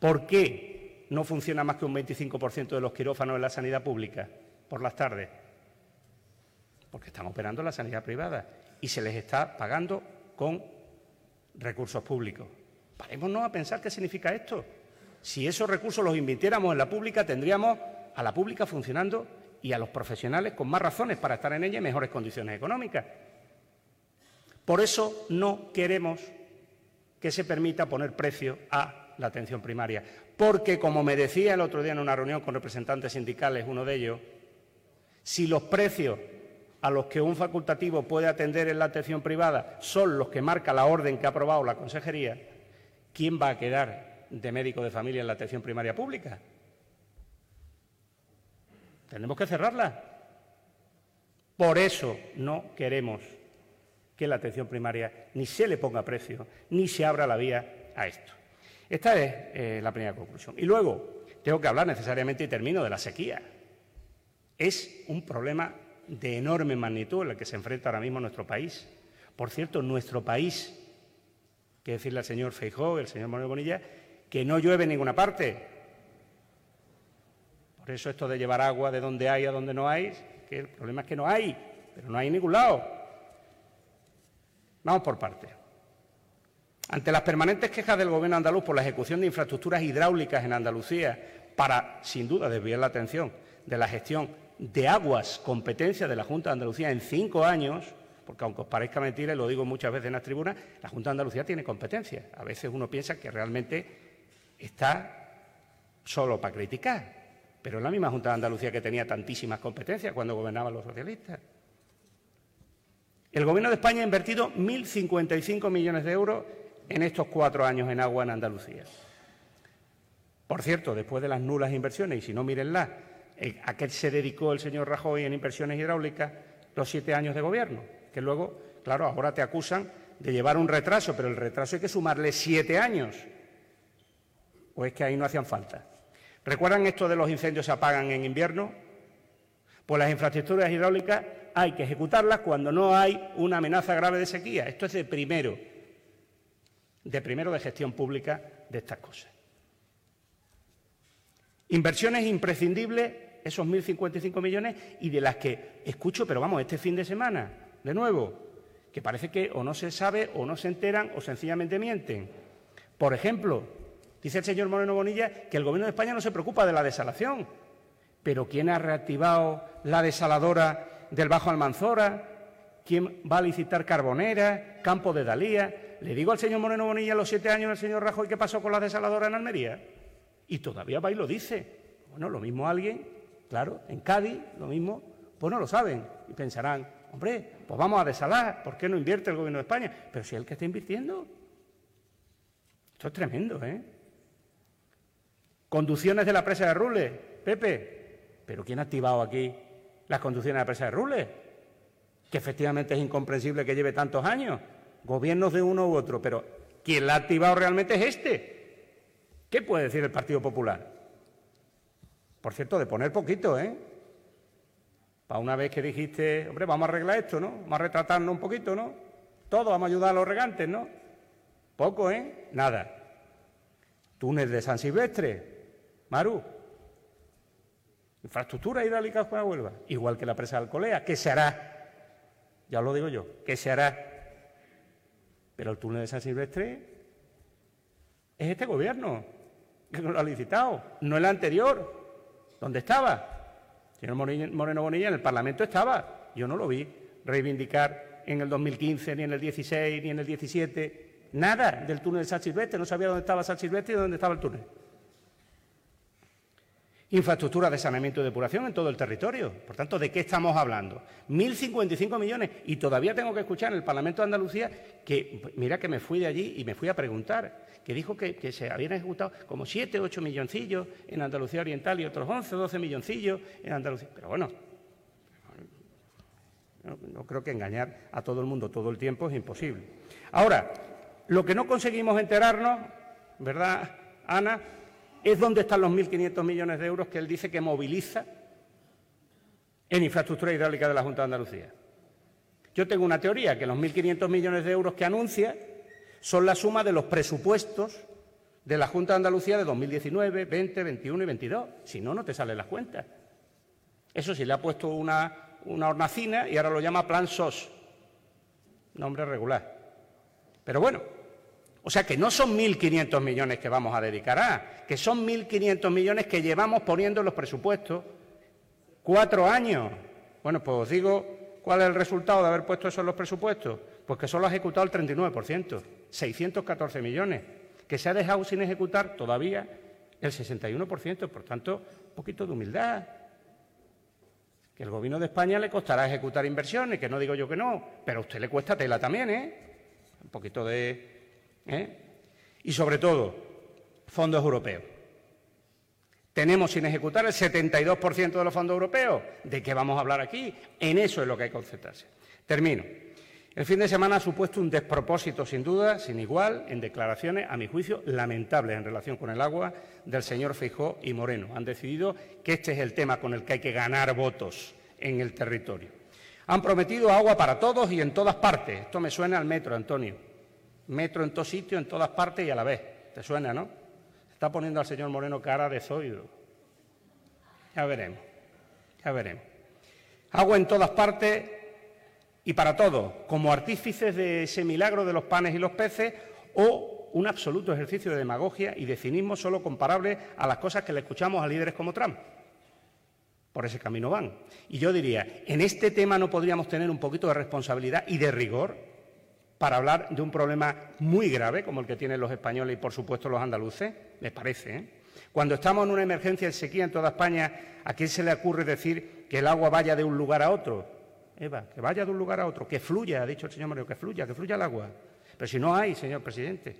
¿Por qué no funciona más que un 25% de los quirófanos en la sanidad pública por las tardes? Porque están operando en la sanidad privada y se les está pagando con recursos públicos. Parémonos a pensar qué significa esto. Si esos recursos los invirtiéramos en la pública, tendríamos a la pública funcionando y a los profesionales con más razones para estar en ella en mejores condiciones económicas. Por eso no queremos que se permita poner precio a la atención primaria, porque, como me decía el otro día en una reunión con representantes sindicales, uno de ellos, si los precios a los que un facultativo puede atender en la atención privada son los que marca la orden que ha aprobado la Consejería, ¿quién va a quedar de médico de familia en la atención primaria pública? Tenemos que cerrarla. Por eso no queremos que la atención primaria ni se le ponga precio, ni se abra la vía a esto. Esta es eh, la primera conclusión. Y luego, tengo que hablar necesariamente, y termino, de la sequía. Es un problema de enorme magnitud en el que se enfrenta ahora mismo nuestro país. Por cierto, nuestro país, que decirle al señor Feijó, el señor Manuel Bonilla, que no llueve en ninguna parte, por eso esto de llevar agua de donde hay a donde no hay, que el problema es que no hay, pero no hay en ningún lado. Vamos por partes. Ante las permanentes quejas del Gobierno andaluz por la ejecución de infraestructuras hidráulicas en Andalucía para, sin duda, desviar la atención de la gestión de aguas, competencia de la Junta de Andalucía en cinco años, porque aunque os parezca mentira, y lo digo muchas veces en las tribunas, la Junta de Andalucía tiene competencia. A veces uno piensa que realmente está solo para criticar. Pero es la misma Junta de Andalucía que tenía tantísimas competencias cuando gobernaban los socialistas. El Gobierno de España ha invertido 1.055 millones de euros en estos cuatro años en agua en Andalucía. Por cierto, después de las nulas inversiones, y si no, mírenlas, eh, ¿a qué se dedicó el señor Rajoy en inversiones hidráulicas los siete años de gobierno? Que luego, claro, ahora te acusan de llevar un retraso, pero el retraso hay que sumarle siete años. ¿O es que ahí no hacían falta? ¿Recuerdan esto de los incendios se apagan en invierno? Pues las infraestructuras hidráulicas hay que ejecutarlas cuando no hay una amenaza grave de sequía. Esto es de primero, de primero de gestión pública de estas cosas. Inversiones imprescindibles, esos 1.055 millones, y de las que escucho, pero vamos, este fin de semana, de nuevo, que parece que o no se sabe o no se enteran o sencillamente mienten. Por ejemplo, dice el señor Moreno Bonilla que el Gobierno de España no se preocupa de la desalación. Pero ¿quién ha reactivado la desaladora del Bajo Almanzora? ¿Quién va a licitar Carbonera, Campo de Dalía? Le digo al señor Moreno Bonilla los siete años del señor Rajoy qué pasó con la desaladora en Almería. Y todavía va y lo dice. Bueno, lo mismo alguien, claro, en Cádiz, lo mismo, pues no lo saben. Y pensarán, hombre, pues vamos a desalar, ¿por qué no invierte el Gobierno de España? Pero si es el que está invirtiendo. Esto es tremendo, ¿eh? Conducciones de la presa de Rules, Pepe, ¿pero quién ha activado aquí las conducciones de la presa de Rules? Que efectivamente es incomprensible que lleve tantos años, gobiernos de uno u otro, pero quien la ha activado realmente es este. ¿Qué puede decir el Partido Popular? Por cierto, de poner poquito, ¿eh? Para una vez que dijiste, hombre, vamos a arreglar esto, ¿no? Vamos a retratarnos un poquito, ¿no? Todos vamos a ayudar a los regantes, ¿no? Poco, ¿eh? Nada. Túnel de San Silvestre, Maru. Infraestructura hidráulica para Huelva, igual que la presa de Alcolea, ¿qué se hará? Ya lo digo yo, ¿qué se hará? Pero el túnel de San Silvestre es este gobierno que lo ha licitado, no el anterior. ¿Dónde estaba? señor Moreno Bonilla en el Parlamento estaba. Yo no lo vi reivindicar en el 2015, ni en el 16, ni en el 17, nada del túnel de San Silvestre. No sabía dónde estaba San Silvestre y dónde estaba el túnel. Infraestructura de saneamiento y depuración en todo el territorio. Por tanto, ¿de qué estamos hablando? 1.055 millones. Y todavía tengo que escuchar en el Parlamento de Andalucía que, mira que me fui de allí y me fui a preguntar que dijo que, se habían ejecutado como 7, 8 milloncillos en Andalucía Oriental y otros 11, 12 milloncillos en Andalucía. Pero bueno, no, creo que engañar a todo el mundo todo el tiempo es imposible. Ahora, lo que no conseguimos enterarnos, ¿verdad, Ana? Es dónde están los 1.500 millones de euros que él dice que moviliza en infraestructura hidráulica de la Junta de Andalucía. Yo tengo una teoría, que los 1.500 millones de euros que anuncia son la suma de los presupuestos de la Junta de Andalucía de 2019, 20, 21 y 22. Si no, no te salen las cuentas. Eso sí, le ha puesto una, una hornacina y ahora lo llama Plan SOS. Nombre regular. Pero bueno, o sea que no son 1.500 millones que vamos a dedicar a, que son 1.500 millones que llevamos poniendo en los presupuestos cuatro años. Bueno, pues os digo cuál es el resultado de haber puesto eso en los presupuestos. Pues que solo ha ejecutado el 39%, 614 millones, que se ha dejado sin ejecutar todavía el 61%, por tanto, un poquito de humildad. Que el Gobierno de España le costará ejecutar inversiones, que no digo yo que no, pero a usted le cuesta tela también, ¿eh? Un poquito de... ¿eh? Y sobre todo, fondos europeos. Tenemos sin ejecutar el 72% de los fondos europeos. ¿De qué vamos a hablar aquí? En eso es lo que hay que concentrarse. Termino. El fin de semana ha supuesto un despropósito, sin duda, sin igual, en declaraciones, a mi juicio, lamentables en relación con el agua del señor Feijó y Moreno. Han decidido que este es el tema con el que hay que ganar votos en el territorio. Han prometido agua para todos y en todas partes. Esto me suena al metro, Antonio. Metro en todos sitios, en todas partes y a la vez. ¿Te suena, no? Está poniendo al señor Moreno cara de zoido. Ya veremos. Ya veremos. Agua en todas partes y para todos, como artífices de ese milagro de los panes y los peces o un absoluto ejercicio de demagogia y de cinismo solo comparable a las cosas que le escuchamos a líderes como Trump. Por ese camino van. Y yo diría, en este tema no podríamos tener un poquito de responsabilidad y de rigor para hablar de un problema muy grave como el que tienen los españoles y, por supuesto, los andaluces, me parece. ¿eh? Cuando estamos en una emergencia de sequía en toda España, ¿a quién se le ocurre decir que el agua vaya de un lugar a otro? Eva, que vaya de un lugar a otro, que fluya, ha dicho el señor Mario, que fluya, que fluya el agua. Pero si no hay, señor presidente,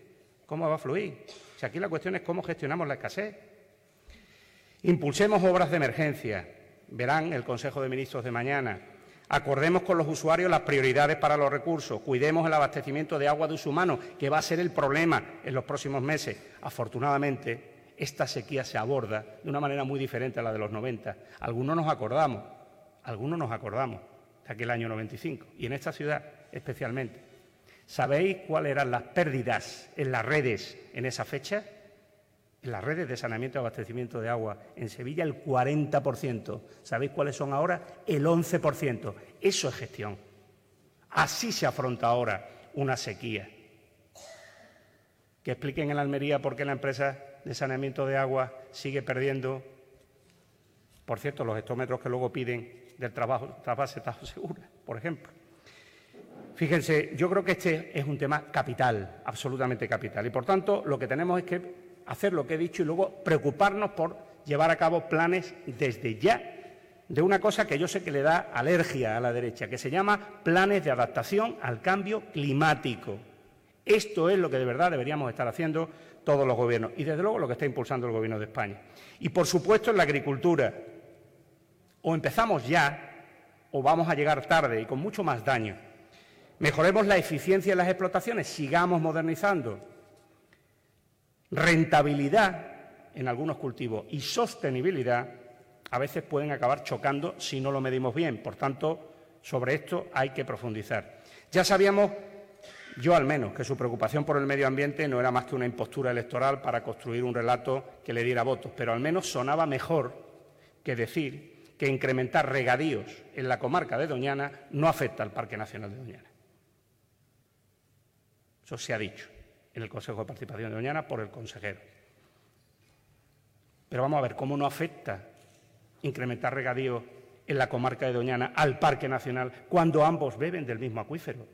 ¿cómo va a fluir? Si aquí la cuestión es cómo gestionamos la escasez. Impulsemos obras de emergencia. Verán el Consejo de Ministros de mañana. Acordemos con los usuarios las prioridades para los recursos. Cuidemos el abastecimiento de agua de uso humano, que va a ser el problema en los próximos meses. Afortunadamente, esta sequía se aborda de una manera muy diferente a la de los 90. Algunos nos acordamos, algunos nos acordamos de aquel año 95, y en esta ciudad especialmente. ¿Sabéis cuáles eran las pérdidas en las redes en esa fecha? En las redes de saneamiento y abastecimiento de agua en Sevilla el 40%. ¿Sabéis cuáles son ahora? El 11%. Eso es gestión. Así se afronta ahora una sequía. Que expliquen en Almería por qué la empresa de saneamiento de agua sigue perdiendo, por cierto, los hectómetros que luego piden del trabajo, trabajo segura, por ejemplo. Fíjense, yo creo que este es un tema capital, absolutamente capital. Y por tanto, lo que tenemos es que hacer lo que he dicho y luego preocuparnos por llevar a cabo planes desde ya de una cosa que yo sé que le da alergia a la derecha, que se llama planes de adaptación al cambio climático. Esto es lo que de verdad deberíamos estar haciendo todos los gobiernos y, desde luego, lo que está impulsando el Gobierno de España. Y, por supuesto, en la agricultura. O empezamos ya o vamos a llegar tarde y con mucho más daño. Mejoremos la eficiencia de las explotaciones, sigamos modernizando. Rentabilidad en algunos cultivos y sostenibilidad a veces pueden acabar chocando si no lo medimos bien. Por tanto, sobre esto hay que profundizar. Ya sabíamos, yo al menos, que su preocupación por el medio ambiente no era más que una impostura electoral para construir un relato que le diera votos, pero al menos sonaba mejor que decir que incrementar regadíos en la comarca de Doñana no afecta al Parque Nacional de Doñana. Eso se ha dicho en el Consejo de Participación de Doñana por el consejero. Pero vamos a ver cómo no afecta incrementar regadío en la comarca de Doñana al Parque Nacional cuando ambos beben del mismo acuífero.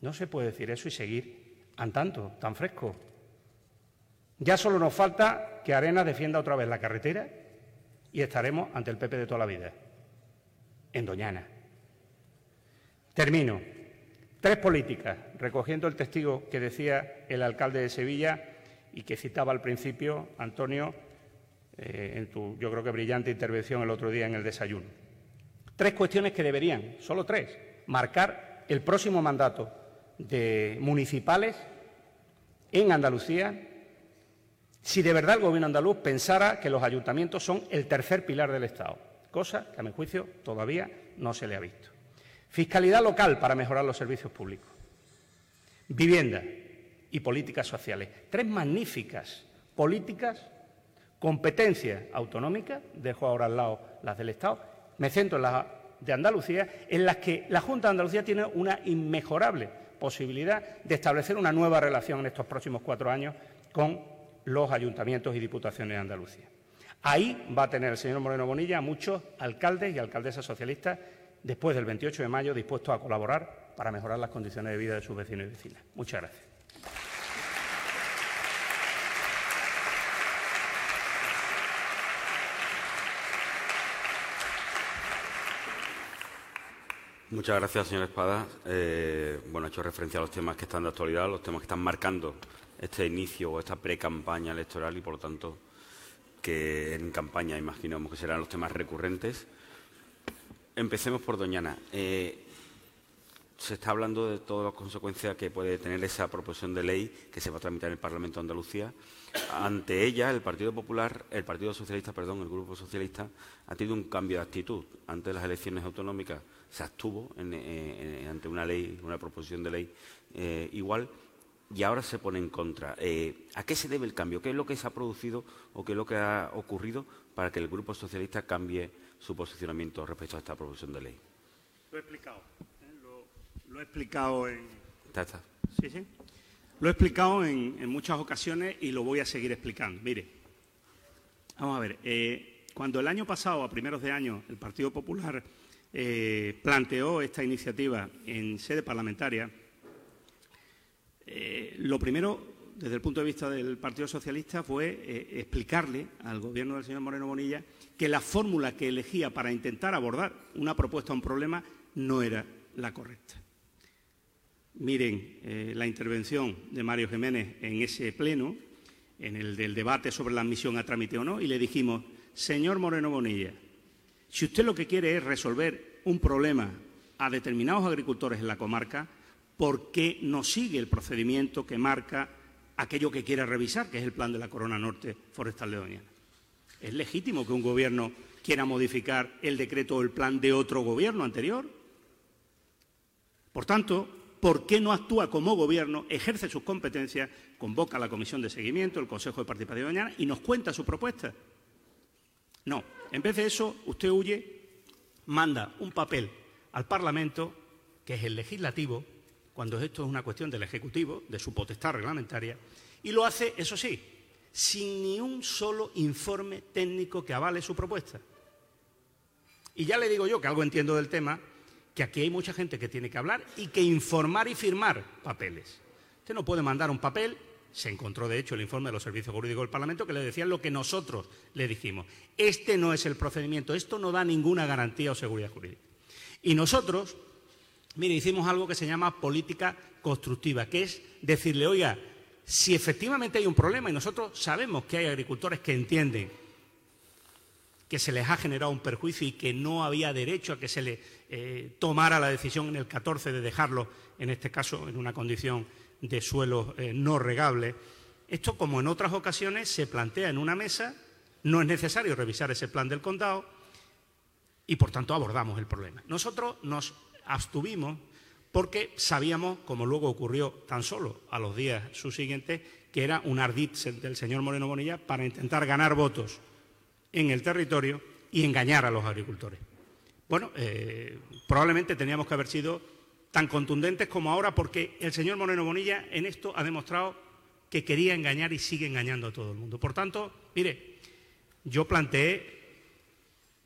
No se puede decir eso y seguir andando tan fresco. Ya solo nos falta que Arena defienda otra vez la carretera y estaremos ante el PP de toda la vida, en Doñana. Termino. Tres políticas, recogiendo el testigo que decía el alcalde de Sevilla y que citaba al principio Antonio eh, en tu, yo creo que brillante intervención el otro día en el desayuno. Tres cuestiones que deberían, solo tres, marcar el próximo mandato de municipales en Andalucía si de verdad el Gobierno andaluz pensara que los ayuntamientos son el tercer pilar del Estado, cosa que a mi juicio todavía no se le ha visto. Fiscalidad local para mejorar los servicios públicos. Vivienda y políticas sociales. Tres magníficas políticas, competencia autonómica, dejo ahora al lado las del Estado, me centro en las de Andalucía, en las que la Junta de Andalucía tiene una inmejorable posibilidad de establecer una nueva relación en estos próximos cuatro años con los ayuntamientos y diputaciones de Andalucía. Ahí va a tener el señor Moreno Bonilla muchos alcaldes y alcaldesas socialistas después del 28 de mayo dispuestos a colaborar para mejorar las condiciones de vida de sus vecinos y vecinas. Muchas gracias. Muchas gracias, señor Espada. Eh, bueno, ha hecho referencia a los temas que están de actualidad, los temas que están marcando este inicio o esta pre-campaña electoral y, por lo tanto, que en campaña imaginamos que serán los temas recurrentes. Empecemos por Doñana. Eh, se está hablando de todas las consecuencias que puede tener esa proposición de ley que se va a tramitar en el Parlamento de Andalucía. Ante ella, el Partido Popular, el Partido Socialista, perdón, el Grupo Socialista ha tenido un cambio de actitud. Antes de las elecciones autonómicas se abstuvo eh, ante una ley, una proposición de ley eh, igual y ahora se pone en contra. ¿A qué se debe el cambio? ¿Qué es lo que se ha producido o qué es lo que ha ocurrido para que el Grupo Socialista cambie su posicionamiento respecto a esta proposición de ley. Lo he explicado. ¿eh? Lo, he explicado en. Está, Sí, sí. Lo he explicado en, muchas ocasiones y lo voy a seguir explicando. Mire, vamos a ver. Eh, cuando el año pasado, a primeros de año, el Partido Popular eh, planteó esta iniciativa en sede parlamentaria, lo primero desde el punto de vista del Partido Socialista, fue eh, explicarle al Gobierno del señor Moreno Bonilla que la fórmula que elegía para intentar abordar una propuesta a un problema no era la correcta. Miren eh, la intervención de Mario Jiménez en ese pleno, en el del debate sobre la admisión a trámite o no, y le dijimos, señor Moreno Bonilla, si usted lo que quiere es resolver un problema a determinados agricultores en la comarca, ¿por qué no sigue el procedimiento que marca aquello que quiere revisar, que es el plan de la Corona Norte Forestal de Doñana? Es legítimo que un gobierno quiera modificar el decreto o el plan de otro gobierno anterior. Por tanto, ¿por qué no actúa como gobierno, ejerce sus competencias, convoca a la comisión de seguimiento, el Consejo de Participación de Doñana y nos cuenta su propuesta? No, en vez de eso, usted huye, manda un papel al Parlamento, que es el legislativo, cuando esto es una cuestión del Ejecutivo, de su potestad reglamentaria, y lo hace, eso sí, sin ni un solo informe técnico que avale su propuesta. Y ya le digo yo que algo entiendo del tema, que aquí hay mucha gente que tiene que hablar y que informar y firmar papeles. Usted no puede mandar un papel, se encontró de hecho el informe de los servicios jurídicos del Parlamento que le decían lo que nosotros le dijimos. Este no es el procedimiento, esto no da ninguna garantía o seguridad jurídica. Y nosotros, mire, hicimos algo que se llama política constructiva, que es decirle, oiga, si efectivamente hay un problema y nosotros sabemos que hay agricultores que entienden que se les ha generado un perjuicio y que no había derecho a que se le eh, tomara la decisión en el 14 de dejarlo, en este caso, en una condición de suelo eh, no regable. Esto, como en otras ocasiones, se plantea en una mesa, no es necesario revisar ese plan del condado y, por tanto, abordamos el problema. Nosotros nos abstuvimos porque sabíamos, como luego ocurrió tan solo a los días subsiguientes, que era un ardid del señor Moreno Bonilla para intentar ganar votos en el territorio y engañar a los agricultores. Bueno, eh, probablemente teníamos que haber sido tan contundentes como ahora porque el señor Moreno Bonilla en esto ha demostrado que quería engañar y sigue engañando a todo el mundo. Por tanto, mire, yo planteé,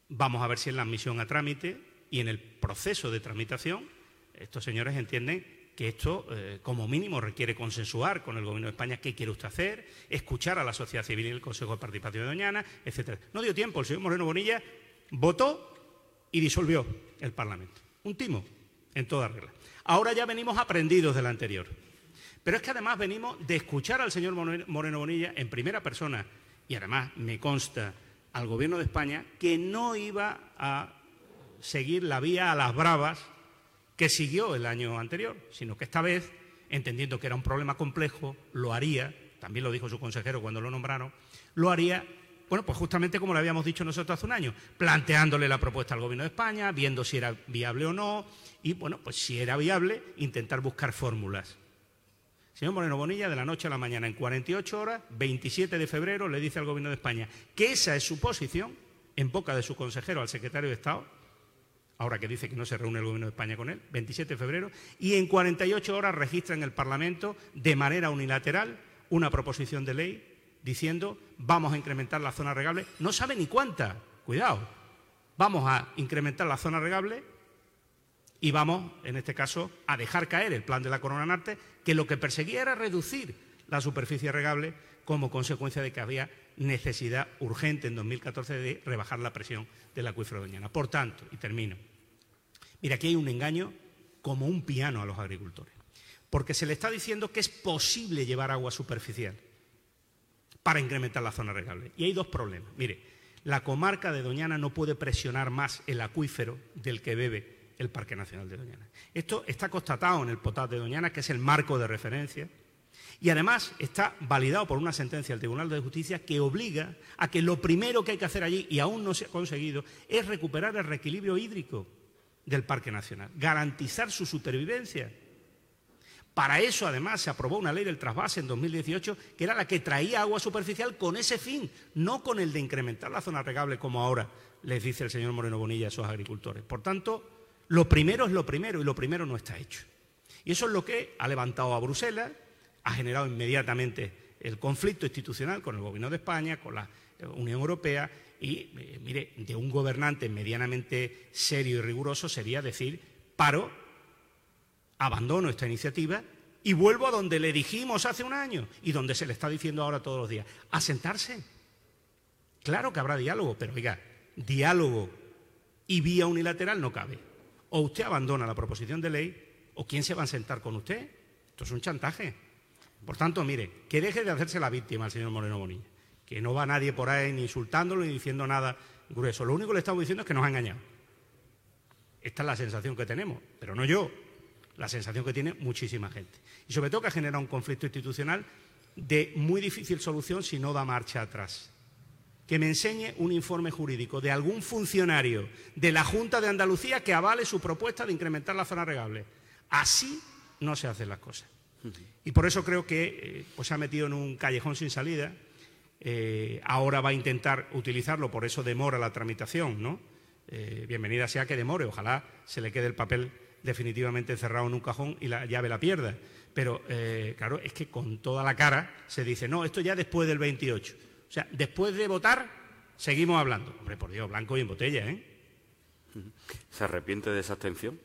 vamos a ver si en la admisión a trámite y en el proceso de tramitación, estos señores entienden que esto, eh, como mínimo, requiere consensuar con el Gobierno de España qué quiere usted hacer, escuchar a la sociedad civil y el Consejo de Participación de Doñana, etcétera. No dio tiempo, el señor Moreno Bonilla votó y disolvió el Parlamento. Un timo, en toda regla. Ahora ya venimos aprendidos del anterior. Pero es que además venimos de escuchar al señor Moreno Bonilla en primera persona, y además me consta al Gobierno de España que no iba a seguir la vía a las bravas que siguió el año anterior, sino que esta vez, entendiendo que era un problema complejo, lo haría, también lo dijo su consejero cuando lo nombraron, lo haría, bueno, pues justamente como le habíamos dicho nosotros hace un año, planteándole la propuesta al Gobierno de España, viendo si era viable o no, y bueno, pues si era viable, intentar buscar fórmulas. Señor Moreno Bonilla, de la noche a la mañana, en 48 horas, 27 de febrero, le dice al Gobierno de España que esa es su posición, en boca de su consejero, al secretario de Estado, ahora que dice que no se reúne el Gobierno de España con él, 27 de febrero, y en 48 horas registra en el Parlamento de manera unilateral una proposición de ley diciendo vamos a incrementar la zona regable, no sabe ni cuánta, cuidado, vamos a incrementar la zona regable y vamos, en este caso, a dejar caer el plan de la Corona Norte, que lo que perseguía era reducir la superficie regable como consecuencia de que había necesidad urgente en 2014 de rebajar la presión del acuífero doñana. Por tanto, y termino, mira, aquí hay un engaño como un piano a los agricultores, porque se le está diciendo que es posible llevar agua superficial para incrementar la zona regable. Y hay dos problemas. Mire, la comarca de Doñana no puede presionar más el acuífero del que bebe el Parque Nacional de Doñana. Esto está constatado en el POTAT de Doñana, que es el marco de referencia, y además está validado por una sentencia del Tribunal de Justicia que obliga a que lo primero que hay que hacer allí, y aún no se ha conseguido, es recuperar el reequilibrio hídrico del Parque Nacional, garantizar su supervivencia. Para eso, además, se aprobó una ley del trasvase en 2018 que era la que traía agua superficial con ese fin, no con el de incrementar la zona regable como ahora les dice el señor Moreno Bonilla a esos agricultores. Por tanto, lo primero es lo primero y lo primero no está hecho. Y eso es lo que ha levantado a Bruselas, ha generado inmediatamente el conflicto institucional con el Gobierno de España, con la Unión Europea y, eh, mire, de un gobernante medianamente serio y riguroso sería decir, paro, abandono esta iniciativa Y vuelvo a donde le dijimos hace un año y donde se le está diciendo ahora todos los días, a sentarse. Claro que habrá diálogo, pero oiga, diálogo y vía unilateral no cabe. O usted abandona la proposición de ley o quién se va a sentar con usted. Esto es un chantaje. Por tanto, mire, que deje de hacerse la víctima al señor Moreno Bonilla, que no va nadie por ahí ni insultándolo ni diciendo nada grueso. Lo único que le estamos diciendo es que nos ha engañado. Esta es la sensación que tenemos, pero no yo, la sensación que tiene muchísima gente. Y sobre todo que ha generado un conflicto institucional de muy difícil solución si no da marcha atrás. Que me enseñe un informe jurídico de algún funcionario de la Junta de Andalucía que avale su propuesta de incrementar la zona regable. Así no se hacen las cosas. Y por eso creo que eh, pues se ha metido en un callejón sin salida. Eh, ahora va a intentar utilizarlo, por eso demora la tramitación, ¿no? Eh, bienvenida sea que demore, ojalá se le quede el papel definitivamente encerrado en un cajón y la llave la pierda. Pero claro, es que con toda la cara se dice, no, esto ya después del 28. O sea, después de votar, seguimos hablando. Hombre, por Dios, blanco y en botella, ¿eh? ¿Se arrepiente de esa abstención?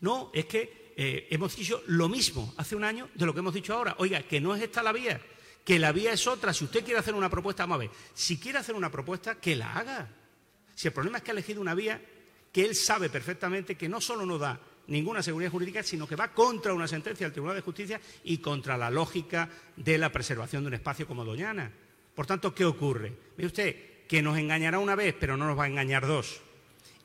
No, es que eh, hemos dicho lo mismo hace un año de lo que hemos dicho ahora. Oiga, que no es esta la vía, que la vía es otra. Si usted quiere hacer una propuesta, vamos a ver, si quiere hacer una propuesta, que la haga. Si el problema es que ha elegido una vía que él sabe perfectamente que no solo no da ninguna seguridad jurídica, sino que va contra una sentencia del Tribunal de Justicia y contra la lógica de la preservación de un espacio como Doñana. Por tanto, ¿qué ocurre? Ve usted, que nos engañará una vez, pero no nos va a engañar dos.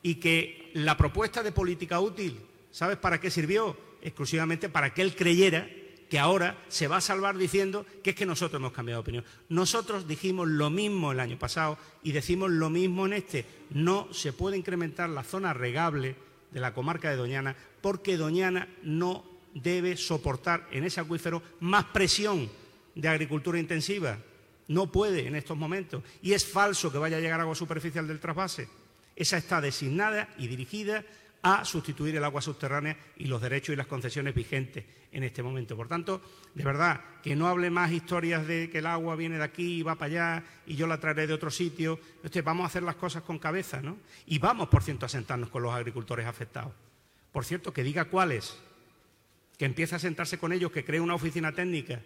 Y que la propuesta de política útil ¿Sabes para qué sirvió? Exclusivamente para que él creyera que ahora se va a salvar diciendo que es que nosotros hemos cambiado de opinión. Nosotros dijimos lo mismo el año pasado y decimos lo mismo en este. No se puede incrementar la zona regable de la comarca de Doñana porque Doñana no debe soportar en ese acuífero más presión de agricultura intensiva. No puede en estos momentos. Y es falso que vaya a llegar agua superficial del trasvase. Esa está designada y dirigida a sustituir el agua subterránea y los derechos y las concesiones vigentes en este momento. Por tanto, de verdad, que no hable más historias de que el agua viene de aquí y va para allá y yo la traeré de otro sitio. vamos a hacer las cosas con cabeza, ¿no? Y vamos, por cierto, a sentarnos con los agricultores afectados. Por cierto, que diga cuáles, que empiece a sentarse con ellos, que cree una oficina técnica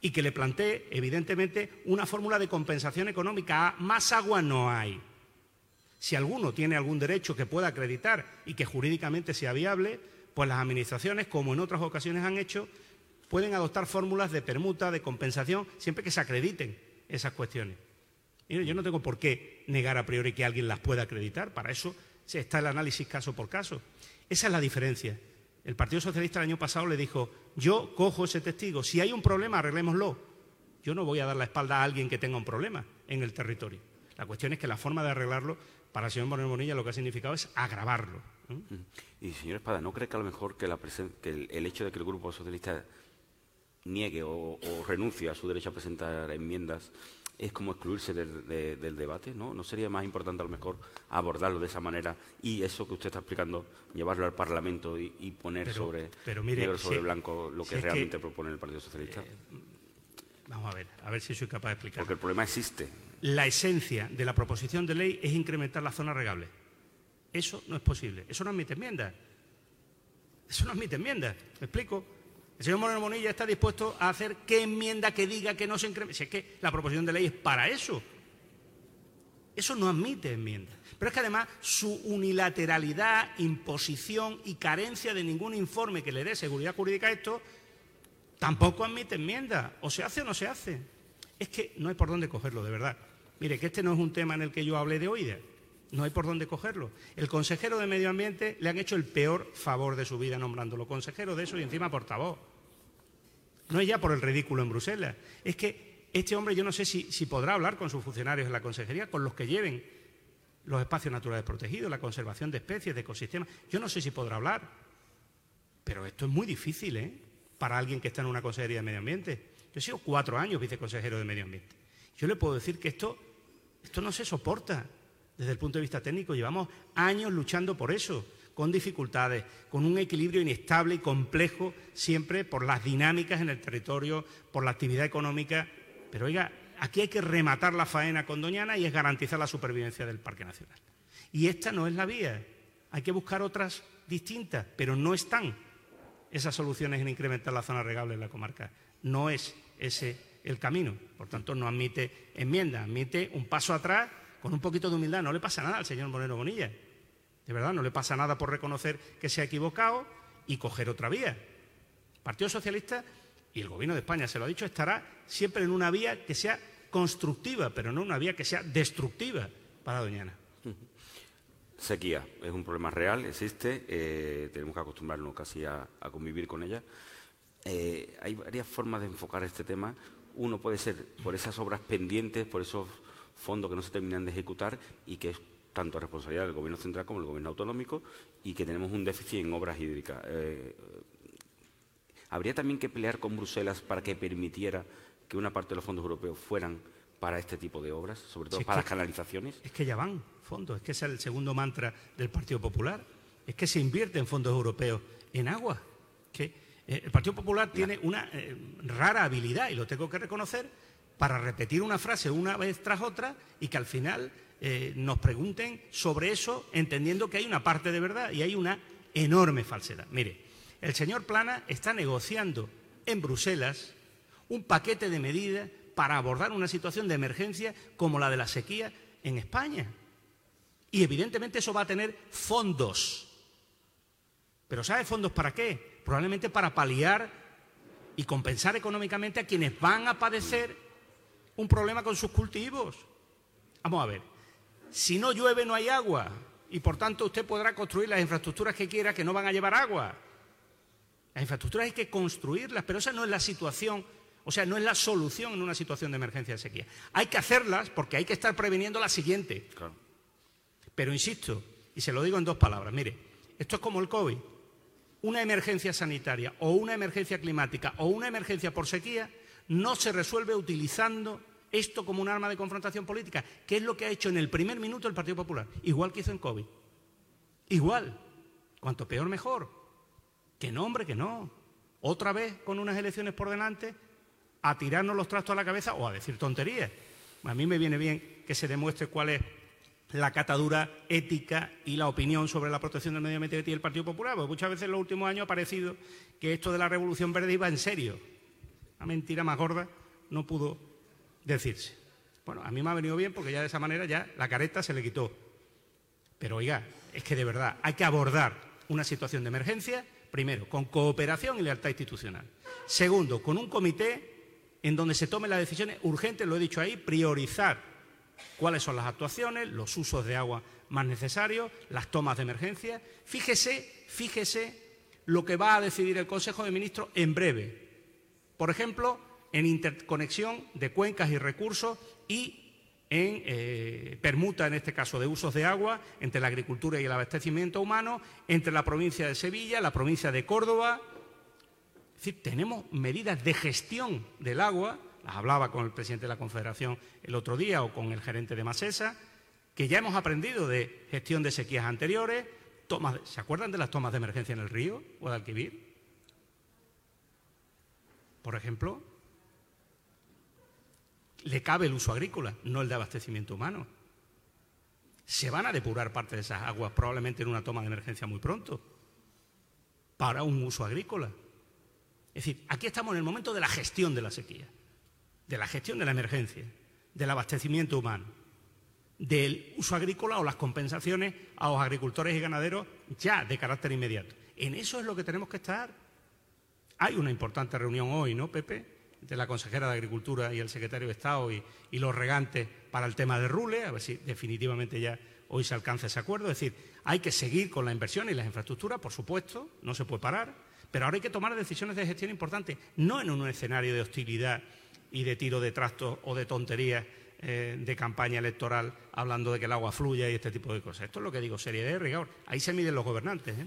y que le plantee, evidentemente, una fórmula de compensación económica. Más agua no hay. Si alguno tiene algún derecho que pueda acreditar y que jurídicamente sea viable, pues las administraciones, como en otras ocasiones han hecho, pueden adoptar fórmulas de permuta, de compensación, siempre que se acrediten esas cuestiones. yo no tengo por qué negar a priori que alguien las pueda acreditar, para eso está el análisis caso por caso. Esa es la diferencia. El Partido Socialista el año pasado le dijo, yo cojo ese testigo, si hay un problema, arreglémoslo. Yo no voy a dar la espalda a alguien que tenga un problema en el territorio. La cuestión es que la forma de arreglarlo para el señor Moreno Bonilla lo que ha significado es agravarlo. Y señor Espada, ¿no cree que a lo mejor que, el, hecho de que el Grupo Socialista niegue o, renuncie a su derecho a presentar enmiendas es como excluirse del, debate, ¿no? ¿No sería más importante a lo mejor abordarlo de esa manera y eso que usted está explicando, llevarlo al Parlamento y, poner sobre negro sobre blanco lo que realmente propone el Partido Socialista? Eh, vamos a ver, a ver si soy capaz de explicar. Porque el problema existe la esencia de la proposición de ley es incrementar la zona regable. Eso no es posible. Eso no admite enmienda. Eso no admite enmienda. ¿Me explico? El señor Moreno Monilla está dispuesto a hacer qué enmienda que diga que no se incremente. Si es que la proposición de ley es para eso. Eso no admite enmienda. Pero es que además su unilateralidad, imposición y carencia de ningún informe que le dé seguridad jurídica a esto, tampoco admite enmienda. O se hace o no se hace. Es que no hay por dónde cogerlo, de verdad. Mire, que este no es un tema en el que yo hable de oídas. No hay por dónde cogerlo. El consejero de Medio Ambiente le han hecho el peor favor de su vida nombrándolo consejero de eso y encima portavoz. No es ya por el ridículo en Bruselas. Es que este hombre yo no sé si, si podrá hablar con sus funcionarios en la consejería, con los que lleven los espacios naturales protegidos, la conservación de especies, de ecosistemas. Yo no sé si podrá hablar. Pero esto es muy difícil, ¿eh? Para alguien que está en una consejería de medio ambiente. Yo he sido cuatro años viceconsejero de medio ambiente. Yo le puedo decir que esto, esto no se soporta desde el punto de vista técnico. Llevamos años luchando por eso, con dificultades, con un equilibrio inestable y complejo, siempre por las dinámicas en el territorio, por la actividad económica. Pero oiga, aquí hay que rematar la faena con Doñana y es garantizar la supervivencia del Parque Nacional. Y esta no es la vía. Hay que buscar otras distintas, pero no están. esas soluciones en incrementar la zona regable en la comarca. No es ese el camino. Por tanto, no admite enmienda, admite un paso atrás con un poquito de humildad. No le pasa nada al señor Moreno Bonilla. De verdad, no le pasa nada por reconocer que se ha equivocado y coger otra vía. El Partido Socialista y el Gobierno de España, se lo ha dicho, estará siempre en una vía que sea constructiva, pero no una vía que sea destructiva para Doñana. Sequía es un problema real, existe, eh, tenemos que acostumbrarnos casi a, convivir con ella. Eh, hay varias formas de enfocar este tema. Uno puede ser por esas obras pendientes, por esos fondos que no se terminan de ejecutar y que es tanto responsabilidad del Gobierno central como del Gobierno autonómico y que tenemos un déficit en obras hídricas. Eh, ¿Habría también que pelear con Bruselas para que permitiera que una parte de los fondos europeos fueran para este tipo de obras, sobre todo para las canalizaciones? Es que ya van fondos, es que ese es el segundo mantra del Partido Popular, es que se invierte en fondos europeos en agua. Que eh, el Partido Popular tiene una eh, rara habilidad, y lo tengo que reconocer, para repetir una frase una vez tras otra y que al final eh, nos pregunten sobre eso, entendiendo que hay una parte de verdad y hay una enorme falsedad. Mire, el señor Plana está negociando en Bruselas un paquete de medidas para abordar una situación de emergencia como la de la sequía en España. Y evidentemente eso va a tener fondos. Pero ¿sabe fondos para qué? Probablemente para paliar y compensar económicamente a quienes van a padecer un problema con sus cultivos. Vamos a ver, si no llueve no hay agua y por tanto usted podrá construir las infraestructuras que quiera que no van a llevar agua. Las infraestructuras hay que construirlas, pero esa no es la situación o sea, no es la solución en una situación de emergencia de sequía. Hay que hacerlas porque hay que estar previniendo la siguiente. Pero insisto, y se lo digo en dos palabras, mire, esto es como el COVID. Una emergencia sanitaria o una emergencia climática o una emergencia por sequía no se resuelve utilizando esto como un arma de confrontación política, que es lo que ha hecho en el primer minuto el Partido Popular, igual que hizo en COVID. Igual. Cuanto peor, mejor. Que no, hombre, que no. Otra vez con unas elecciones por delante, a tirarnos los trastos a la cabeza o a decir tonterías. A mí me viene bien que se demuestre cuál es la catadura ética y la opinión sobre la protección del medio ambiente que tiene el Partido Popular, porque muchas veces en los últimos años ha parecido que esto de la revolución verde iba en serio. Una mentira más gorda no pudo decirse. Bueno, a mí me ha venido bien porque ya de esa manera ya la careta se le quitó. Pero oiga, es que de verdad hay que abordar una situación de emergencia, primero, con cooperación y lealtad institucional. Segundo, con un comité en donde se tomen las decisiones urgentes, lo he dicho ahí, priorizar cuáles son las actuaciones, los usos de agua más necesarios, las tomas de emergencia. Fíjese, fíjese lo que va a decidir el Consejo de Ministros en breve. Por ejemplo, en interconexión de cuencas y recursos y en eh, permuta, en este caso, de usos de agua entre la agricultura y el abastecimiento humano, entre la provincia de Sevilla, la provincia de Córdoba, decir, tenemos medidas de gestión del agua, las hablaba con el presidente de la Confederación el otro día o con el gerente de Masesa, que ya hemos aprendido de gestión de sequías anteriores, ¿se acuerdan de las tomas de emergencia en el río Guadalquivir? Por ejemplo, le cabe el uso agrícola, no el de abastecimiento humano. Se van a depurar parte de esas aguas probablemente en una toma de emergencia muy pronto, para un uso agrícola. Es decir, aquí estamos en el momento de la gestión de la sequía, de la gestión de la emergencia, del abastecimiento humano, del uso agrícola o las compensaciones a los agricultores y ganaderos ya de carácter inmediato. En eso es lo que tenemos que estar. Hay una importante reunión hoy, ¿no, Pepe? Entre la consejera de Agricultura y el secretario de Estado y, y los regantes para el tema de Rule, a ver si definitivamente ya hoy se alcanza ese acuerdo. Es decir, hay que seguir con la inversión y las infraestructuras, por supuesto, no se puede parar pero ahora hay que tomar decisiones de gestión importantes, no en un escenario de hostilidad y de tiro de trastos o de tonterías eh, de campaña electoral hablando de que el agua fluya y este tipo de cosas. Esto es lo que digo, seriedad y rigor. Ahí se miden los gobernantes. ¿eh?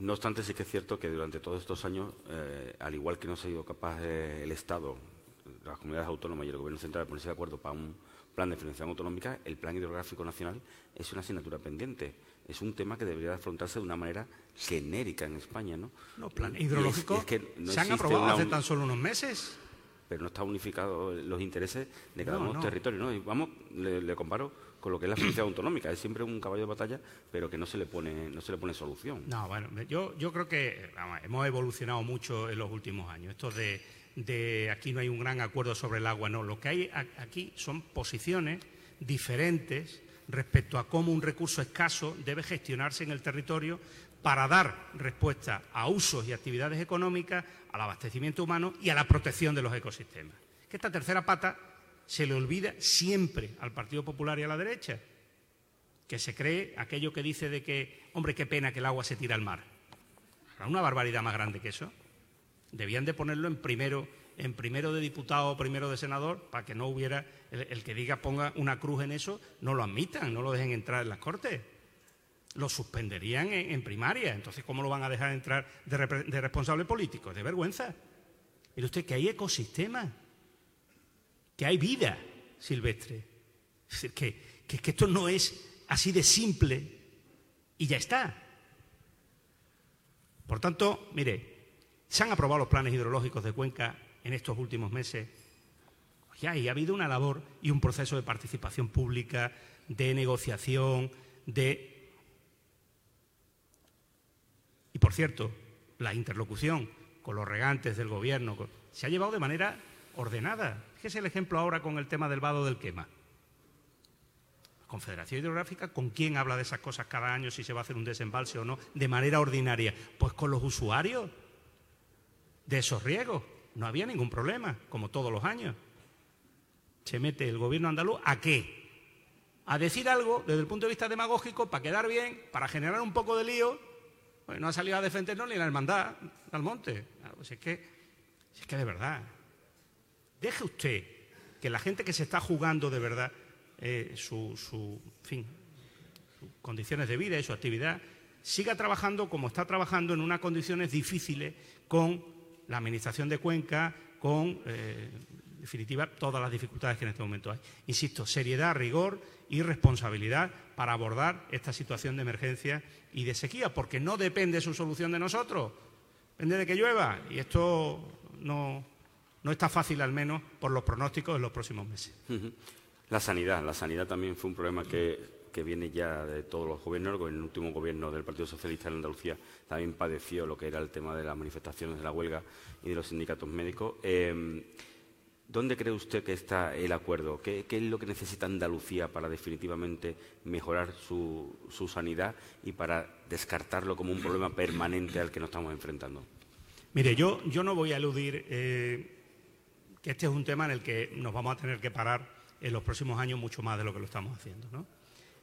No obstante, sí que es cierto que durante todos estos años, eh, al igual que no se ha sido capaz el Estado, las comunidades autónomas y el Gobierno central de ponerse de acuerdo para un plan de financiación autonómica, el Plan Hidrográfico Nacional es una asignatura pendiente es un tema que debería afrontarse de una manera genérica en España, ¿no? Los planes hidrológicos se han aprobado hace tan solo unos meses. Pero no está unificado los intereses de cada uno de los territorios, ¿no? Y vamos, le, comparo con lo que es la financiación autonómica. Es siempre un caballo de batalla, pero que no se le pone, no se le pone solución. No, bueno, yo, yo creo que hemos evolucionado mucho en los últimos años. Esto de, de aquí no hay un gran acuerdo sobre el agua, no. Lo que hay aquí son posiciones diferentes respecto a cómo un recurso escaso debe gestionarse en el territorio para dar respuesta a usos y actividades económicas, al abastecimiento humano y a la protección de los ecosistemas. Que esta tercera pata se le olvida siempre al Partido Popular y a la derecha, que se cree aquello que dice de que, hombre, qué pena que el agua se tira al mar. una barbaridad más grande que eso. Debían de ponerlo en primero, en primero de diputado o primero de senador para que no hubiera el, que diga ponga una cruz en eso, no lo admitan, no lo dejen entrar en las Cortes. Lo suspenderían en, primaria. Entonces, ¿cómo lo van a dejar entrar de, de responsable político? De vergüenza. Mire usted que hay ecosistemas que hay vida silvestre. Es decir, que, esto no es así de simple y ya está. Por tanto, mire, se han aprobado los planes hidrológicos de Cuenca en estos últimos meses. Ya, y ha habido una labor y un proceso de participación pública, de negociación, de... Y por cierto, la interlocución con los regantes del Gobierno se ha llevado de manera ordenada. ¿Qué es el ejemplo ahora con el tema del vado del quema. Confederación Hidrográfica, ¿con quién habla de esas cosas cada año, si se va a hacer un desembalse o no, de manera ordinaria? Pues con los usuarios de esos riegos. No había ningún problema, como todos los años. Se mete el gobierno andaluz a qué? A decir algo desde el punto de vista demagógico para quedar bien, para generar un poco de lío. Pues no ha salido a defendernos ni la hermandad al monte. Pues es que, es que de verdad, Deje usted que la gente que se está jugando de verdad eh, su, fin, sus condiciones de vida y su actividad siga trabajando como está trabajando en unas condiciones difíciles con la administración de Cuenca, con, eh, definitiva, todas las dificultades que en este momento hay. Insisto, seriedad, rigor y responsabilidad para abordar esta situación de emergencia y de sequía, porque no depende su solución de nosotros, depende de que llueva y esto no, no está fácil al menos por los pronósticos de los próximos meses. La sanidad, la sanidad también fue un problema que, viene ya de todos los gobiernos. En el último gobierno del Partido Socialista en Andalucía también padeció lo que era el tema de las manifestaciones de la huelga y de los sindicatos médicos. Em, ¿Dónde cree usted que está el acuerdo? ¿Qué, es lo que necesita Andalucía para definitivamente mejorar su, sanidad y para descartarlo como un problema permanente al que nos estamos enfrentando? Mire, yo, yo no voy a eludir eh, que este es un tema en el que nos vamos a tener que parar en los próximos años mucho más de lo que lo estamos haciendo.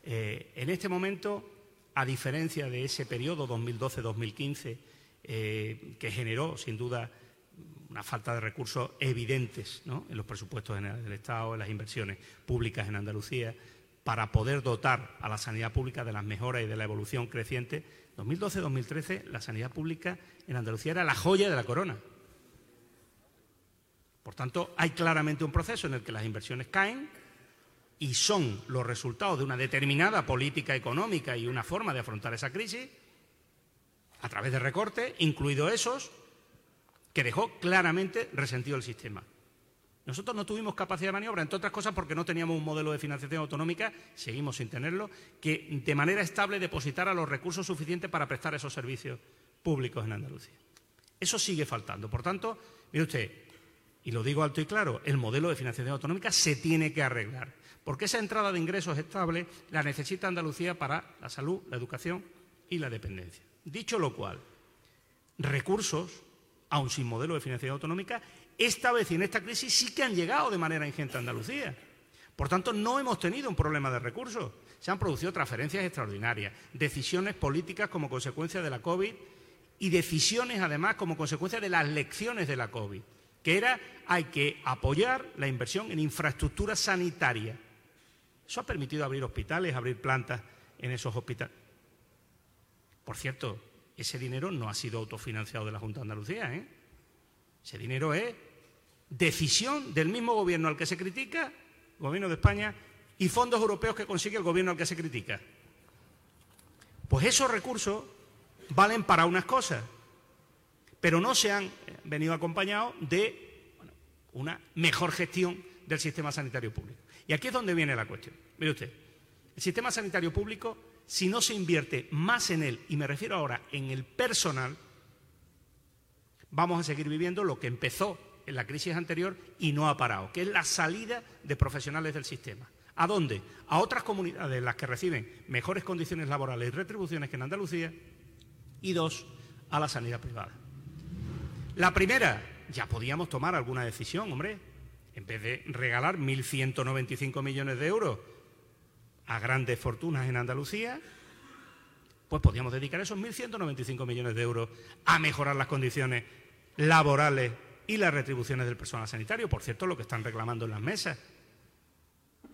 Eh, en este momento, a diferencia de ese periodo 2012-2015, eh, que generó, sin duda, una falta de recursos evidentes en los presupuestos generales del Estado, en las inversiones públicas en Andalucía, para poder dotar a la sanidad pública de las mejoras y de la evolución creciente, 2012-2013 la sanidad pública en Andalucía era la joya de la corona. Por tanto, hay claramente un proceso en el que las inversiones caen y son los resultados de una determinada política económica y una forma de afrontar esa crisis a través de recortes, incluidos esos, que dejó claramente resentido el sistema. Nosotros no tuvimos capacidad de maniobra, entre otras cosas porque no teníamos un modelo de financiación autonómica, seguimos sin tenerlo, que de manera estable depositara los recursos suficientes para prestar esos servicios públicos en Andalucía. Eso sigue faltando. Por tanto, mire usted, y lo digo alto y claro, el modelo de financiación autonómica se tiene que arreglar, porque esa entrada de ingresos estable la necesita Andalucía para la salud, la educación y la dependencia. Dicho lo cual, recursos, aun sin modelo de financiación autonómica, esta vez y en esta crisis sí que han llegado de manera ingente a Andalucía. Por tanto, no hemos tenido un problema de recursos. Se han producido transferencias extraordinarias, decisiones políticas como consecuencia de la COVID y decisiones, además, como consecuencia de las lecciones de la COVID que era hay que apoyar la inversión en infraestructura sanitaria. Eso ha permitido abrir hospitales, abrir plantas en esos hospitales. Por cierto, ese dinero no ha sido autofinanciado de la Junta de Andalucía. ¿eh? Ese dinero es decisión del mismo gobierno al que se critica, gobierno de España, y fondos europeos que consigue el gobierno al que se critica. Pues esos recursos valen para unas cosas, pero no se han venido acompañados de una mejor gestión del sistema sanitario público. Y aquí es donde viene la cuestión. Mire usted, El sistema sanitario público, si no se invierte más en él, y me refiero ahora en el personal, vamos a seguir viviendo lo que empezó en la crisis anterior y no ha parado, que es la salida de profesionales del sistema. ¿A dónde? A otras comunidades, las que reciben mejores condiciones laborales y retribuciones que en Andalucía, y dos, a la sanidad privada. La primera, ya podíamos tomar alguna decisión, hombre, en vez de regalar 1.195 millones de euros a grandes fortunas en Andalucía, pues podíamos dedicar esos 1.195 millones de euros a mejorar las condiciones laborales y las retribuciones del personal sanitario. Por cierto, lo que están reclamando en las mesas.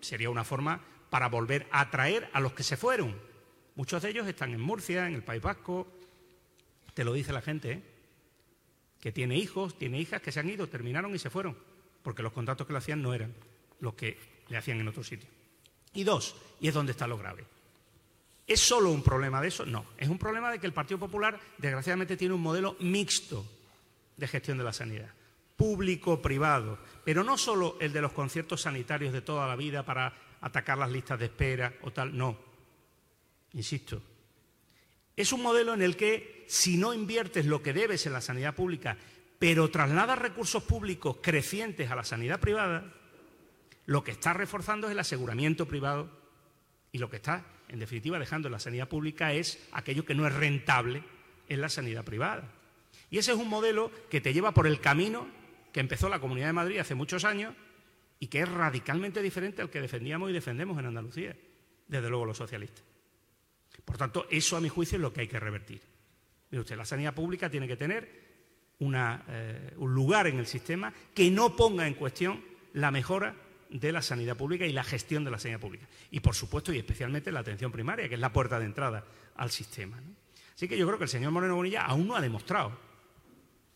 Sería una forma para volver a atraer a los que se fueron. Muchos de ellos están en Murcia, en el País Vasco. Te lo dice la gente, ¿eh? que tiene hijos, tiene hijas que se han ido, terminaron y se fueron, porque los contratos que le hacían no eran los que le hacían en otro sitio. Y dos, y es donde está lo grave. ¿Es solo un problema de eso? No, es un problema de que el Partido Popular, desgraciadamente, tiene un modelo mixto de gestión de la sanidad público-privado, pero no solo el de los conciertos sanitarios de toda la vida para atacar las listas de espera o tal, no. Insisto, es un modelo en el que si no inviertes lo que debes en la sanidad pública, pero trasladas recursos públicos crecientes a la sanidad privada, lo que está reforzando es el aseguramiento privado y lo que está, en definitiva, dejando en la sanidad pública es aquello que no es rentable en la sanidad privada. Y ese es un modelo que te lleva por el camino que empezó la Comunidad de Madrid hace muchos años y que es radicalmente diferente al que defendíamos y defendemos en Andalucía, desde luego los socialistas. Por tanto, eso a mi juicio es lo que hay que revertir. Mire usted, la sanidad pública tiene que tener eh, un lugar en el sistema que no ponga en cuestión la mejora de la sanidad pública y la gestión de la sanidad pública. Y, por supuesto, y especialmente la atención primaria, que es la puerta de entrada al sistema. Así que yo creo que el señor Moreno Bonilla aún no ha demostrado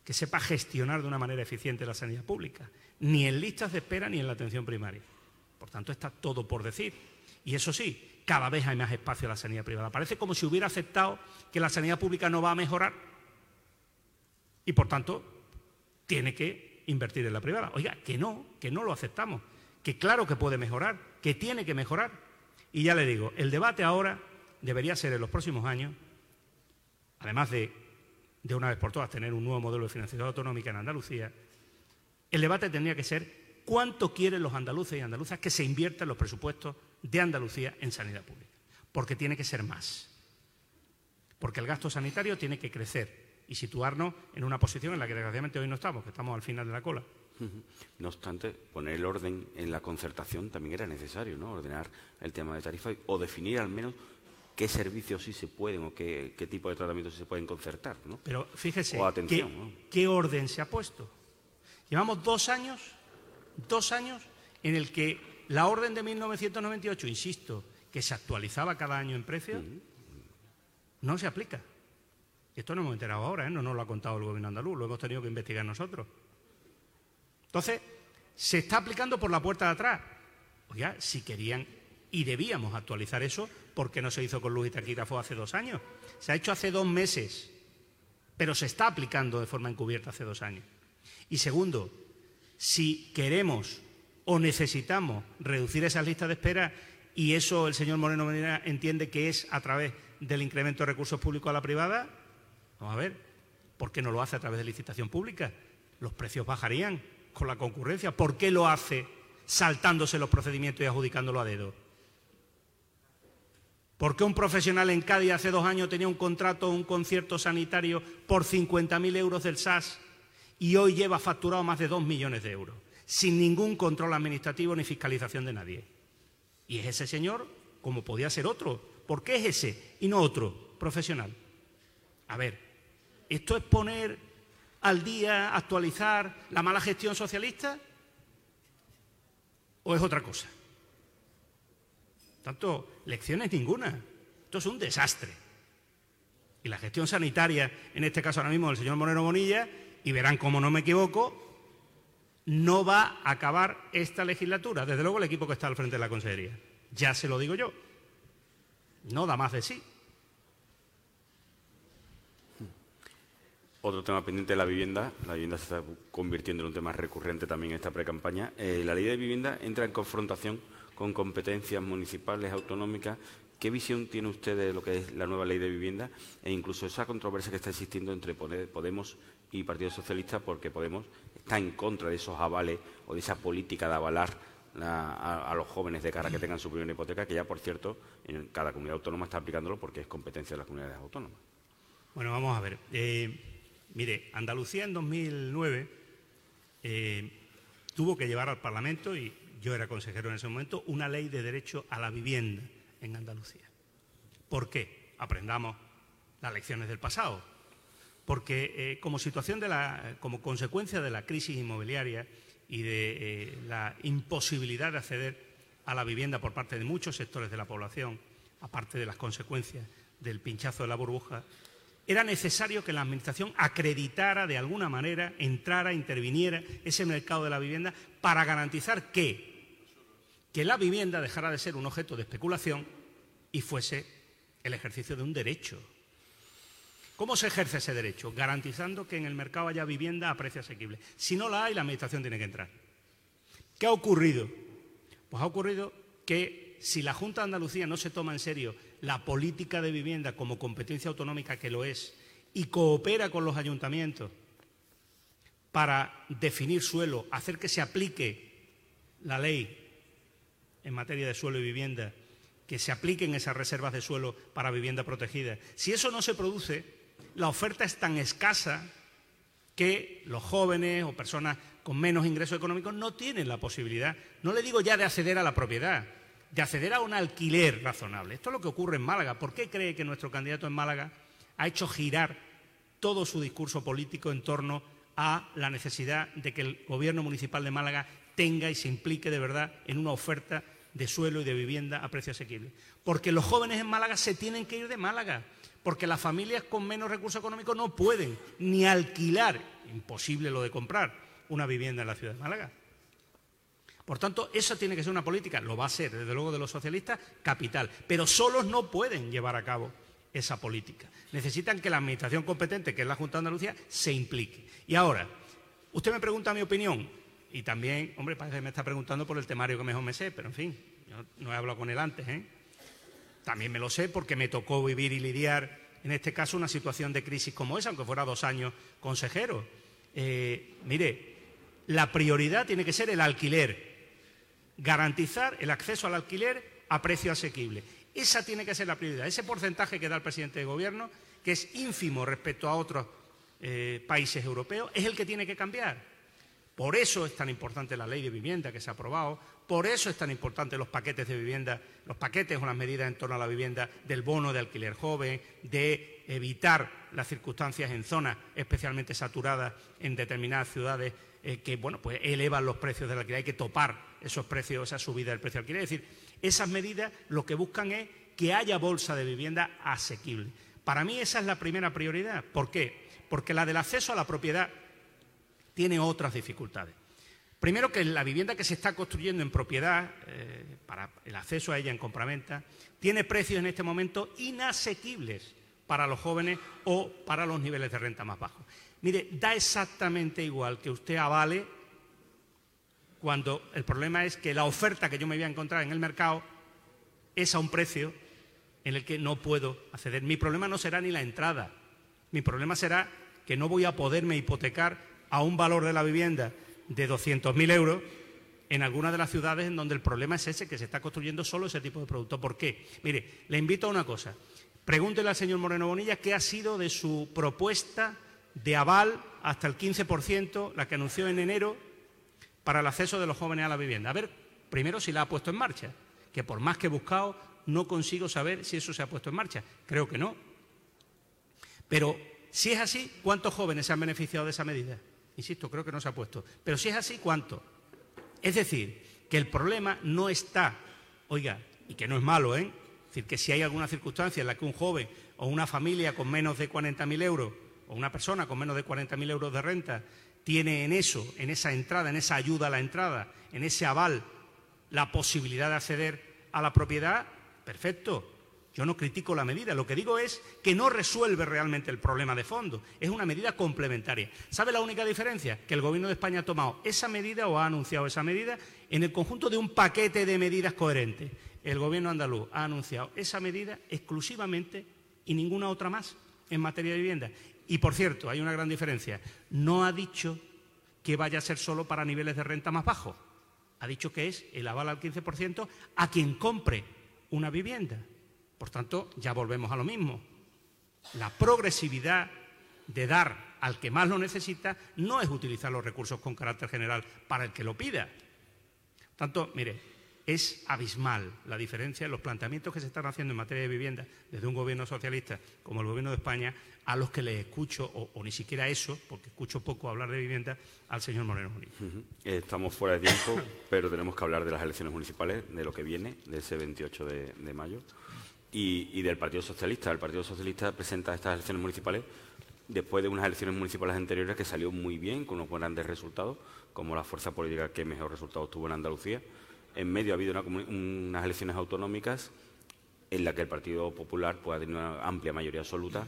que sepa gestionar de una manera eficiente la sanidad pública, ni en listas de espera ni en la atención primaria. Por tanto, está todo por decir. Y eso sí, cada vez hay más espacio en la sanidad privada. Parece como si hubiera aceptado que la sanidad pública no va a mejorar y, por tanto, tiene que invertir en la privada. Oiga, que no, que no lo aceptamos, que claro que puede mejorar, que tiene que mejorar. Y ya le digo, el debate ahora debería ser en los próximos años, además de de una vez por todas tener un nuevo modelo de financiación autonómica en Andalucía, el debate tendría que ser cuánto quieren los andaluces y andaluzas que se invierta en los presupuestos de Andalucía en sanidad pública. Porque tiene que ser más. Porque el gasto sanitario tiene que crecer y situarnos en una posición en la que desgraciadamente hoy no estamos, que estamos al final de la cola. No obstante, poner el orden en la concertación también era necesario, ¿no? Ordenar el tema de tarifa o definir al menos qué servicios sí se pueden o qué, tipo de tratamientos se pueden concertar. ¿no? Pero fíjese, ¿qué, orden se ha puesto? Llevamos dos años, dos años en el que la orden de 1998, insisto, que se actualizaba cada año en precio, no se aplica. Esto no hemos enterado ahora, ¿eh? no nos lo ha contado el gobierno andaluz, lo hemos tenido que investigar nosotros. Entonces, se está aplicando por la puerta de atrás. Oiga, si querían y debíamos actualizar eso porque no se hizo con luz y hace dos años. Se ha hecho hace dos meses, pero se está aplicando de forma encubierta hace dos años. Y segundo, si queremos o necesitamos reducir esas listas de espera y eso el señor Moreno Medina entiende que es a través del incremento de recursos públicos a la privada, vamos a ver, ¿por qué no lo hace a través de licitación pública? Los precios bajarían con la concurrencia. ¿Por qué lo hace saltándose los procedimientos y adjudicándolo a dedo? ¿Por qué un profesional en Cádiz hace dos años tenía un contrato, un concierto sanitario por 50.000 euros del SAS y hoy lleva facturado más de dos millones de euros, sin ningún control administrativo ni fiscalización de nadie? Y es ese señor como podía ser otro. ¿Por qué es ese y no otro profesional? A ver, ¿esto es poner al día, actualizar la mala gestión socialista? ¿O es otra cosa? Tanto, lecciones ninguna. Esto es un desastre. Y la gestión sanitaria, en este caso ahora mismo del señor Moreno Bonilla, y verán cómo no me equivoco, no va a acabar esta legislatura. Desde luego el equipo que está al frente de la Consejería. Ya se lo digo yo. No da más de sí. Otro tema pendiente de la vivienda. La vivienda se está convirtiendo en un tema recurrente también en esta pre-campaña. Eh, la ley de vivienda entra en confrontación con competencias municipales, autonómicas. ¿Qué visión tiene usted de lo que es la nueva ley de vivienda e incluso esa controversia que está existiendo entre Podemos y Partido Socialista porque Podemos está en contra de esos avales o de esa política de avalar a, los jóvenes de cara a que tengan su primera hipoteca, que ya, por cierto, en cada comunidad autónoma está aplicándolo porque es competencia de las comunidades autónomas. Bueno, vamos a ver. Eh, mire, Andalucía en 2009 eh, tuvo que llevar al Parlamento, y yo era consejero en ese momento, una ley de derecho a la vivienda en Andalucía. ¿Por qué? Aprendamos las lecciones del pasado. Porque eh, como situación de la, como consecuencia de la crisis inmobiliaria y de eh, la imposibilidad de acceder a la vivienda por parte de muchos sectores de la población, aparte de las consecuencias del pinchazo de la burbuja, era necesario que la Administración acreditara de alguna manera, entrara, interviniera ese mercado de la vivienda para garantizar que, que la vivienda dejara de ser un objeto de especulación y fuese el ejercicio de un derecho. ¿Cómo se ejerce ese derecho? Garantizando que en el mercado haya vivienda a precio asequible. Si no la hay, la Administración tiene que entrar. ¿Qué ha ocurrido? Pues ha ocurrido que si la Junta de Andalucía no se toma en serio la política de vivienda como competencia autonómica que lo es y coopera con los ayuntamientos para definir suelo, hacer que se aplique la ley en materia de suelo y vivienda, que se apliquen esas reservas de suelo para vivienda protegida. Si eso no se produce, la oferta es tan escasa que los jóvenes o personas con menos ingresos económicos no tienen la posibilidad, no le digo ya de acceder a la propiedad, de acceder a un alquiler razonable. Esto es lo que ocurre en Málaga. ¿Por qué cree que nuestro candidato en Málaga ha hecho girar todo su discurso político en torno a la necesidad de que el gobierno municipal de Málaga tenga y se implique de verdad en una oferta de suelo y de vivienda a precio asequible? Porque los jóvenes en Málaga se tienen que ir de Málaga, porque las familias con menos recursos económicos no pueden ni alquilar, imposible lo de comprar, una vivienda en la ciudad de Málaga. Por tanto, eso tiene que ser una política, lo va a ser, desde luego, de los socialistas, capital. Pero solos no pueden llevar a cabo esa política. Necesitan que la administración competente, que es la Junta de Andalucía, se implique. Y ahora, usted me pregunta mi opinión, y también, hombre, parece que me está preguntando por el temario que mejor me sé, pero en fin, yo no he hablado con él antes, ¿eh? También me lo sé porque me tocó vivir y lidiar, en este caso, una situación de crisis como esa, aunque fuera dos años consejero. Eh, mire, la prioridad tiene que ser el alquiler, garantizar el acceso al alquiler a precio asequible. Esa tiene que ser la prioridad. Ese porcentaje que da el presidente de Gobierno, que es ínfimo respecto a otros eh, países europeos, es el que tiene que cambiar. Por eso es tan importante la ley de vivienda que se ha aprobado, por eso es tan importante los paquetes de vivienda, los paquetes o las medidas en torno a la vivienda del bono de alquiler joven, de evitar las circunstancias en zonas especialmente saturadas en determinadas ciudades eh, que bueno, pues elevan los precios del alquiler. Hay que topar esos precios, esa subida del precio del alquiler. Es decir, esas medidas lo que buscan es que haya bolsa de vivienda asequible. Para mí esa es la primera prioridad. ¿Por qué? Porque la del acceso a la propiedad tiene otras dificultades. Primero que la vivienda que se está construyendo en propiedad, eh, para el acceso a ella en compraventa, tiene precios en este momento inasequibles para los jóvenes o para los niveles de renta más bajos. Mire, da exactamente igual que usted avale cuando el problema es que la oferta que yo me voy a encontrar en el mercado es a un precio en el que no puedo acceder. Mi problema no será ni la entrada, mi problema será que no voy a poderme hipotecar a un valor de la vivienda de 200.000 euros en algunas de las ciudades en donde el problema es ese, que se está construyendo solo ese tipo de producto. ¿Por qué? Mire, le invito a una cosa. Pregúntele al señor Moreno Bonilla qué ha sido de su propuesta de aval hasta el 15%, la que anunció en enero, para el acceso de los jóvenes a la vivienda. A ver, primero si la ha puesto en marcha, que por más que he buscado, no consigo saber si eso se ha puesto en marcha. Creo que no. Pero si es así, ¿cuántos jóvenes se han beneficiado de esa medida? Insisto, creo que no se ha puesto. Pero si es así, ¿cuánto? Es decir, que el problema no está, oiga, y que no es malo, ¿eh? Es decir, que si hay alguna circunstancia en la que un joven o una familia con menos de 40.000 euros o una persona con menos de 40.000 euros de renta tiene en eso, en esa entrada, en esa ayuda a la entrada, en ese aval, la posibilidad de acceder a la propiedad, perfecto. Yo no critico la medida, lo que digo es que no resuelve realmente el problema de fondo, es una medida complementaria. ¿Sabe la única diferencia? Que el Gobierno de España ha tomado esa medida o ha anunciado esa medida en el conjunto de un paquete de medidas coherentes. El Gobierno andaluz ha anunciado esa medida exclusivamente y ninguna otra más en materia de vivienda. Y por cierto, hay una gran diferencia. No ha dicho que vaya a ser solo para niveles de renta más bajos. Ha dicho que es el aval al 15% a quien compre una vivienda. Por tanto, ya volvemos a lo mismo. La progresividad de dar al que más lo necesita no es utilizar los recursos con carácter general para el que lo pida. Por tanto, mire, es abismal la diferencia en los planteamientos que se están haciendo en materia de vivienda desde un gobierno socialista como el gobierno de España a los que le escucho, o, ni siquiera eso, porque escucho poco hablar de vivienda, al señor Moreno Bonilla. Estamos fuera de tiempo, pero tenemos que hablar de las elecciones municipales, de lo que viene, de ese 28 de mayo y, del Partido Socialista. El Partido Socialista presenta estas elecciones municipales después de unas elecciones municipales anteriores que salió muy bien, con unos grandes resultados, como la fuerza política que mejor resultados tuvo en Andalucía. En medio ha habido unas elecciones autonómicas en las que el Partido Popular pues, ha tenido una amplia mayoría absoluta.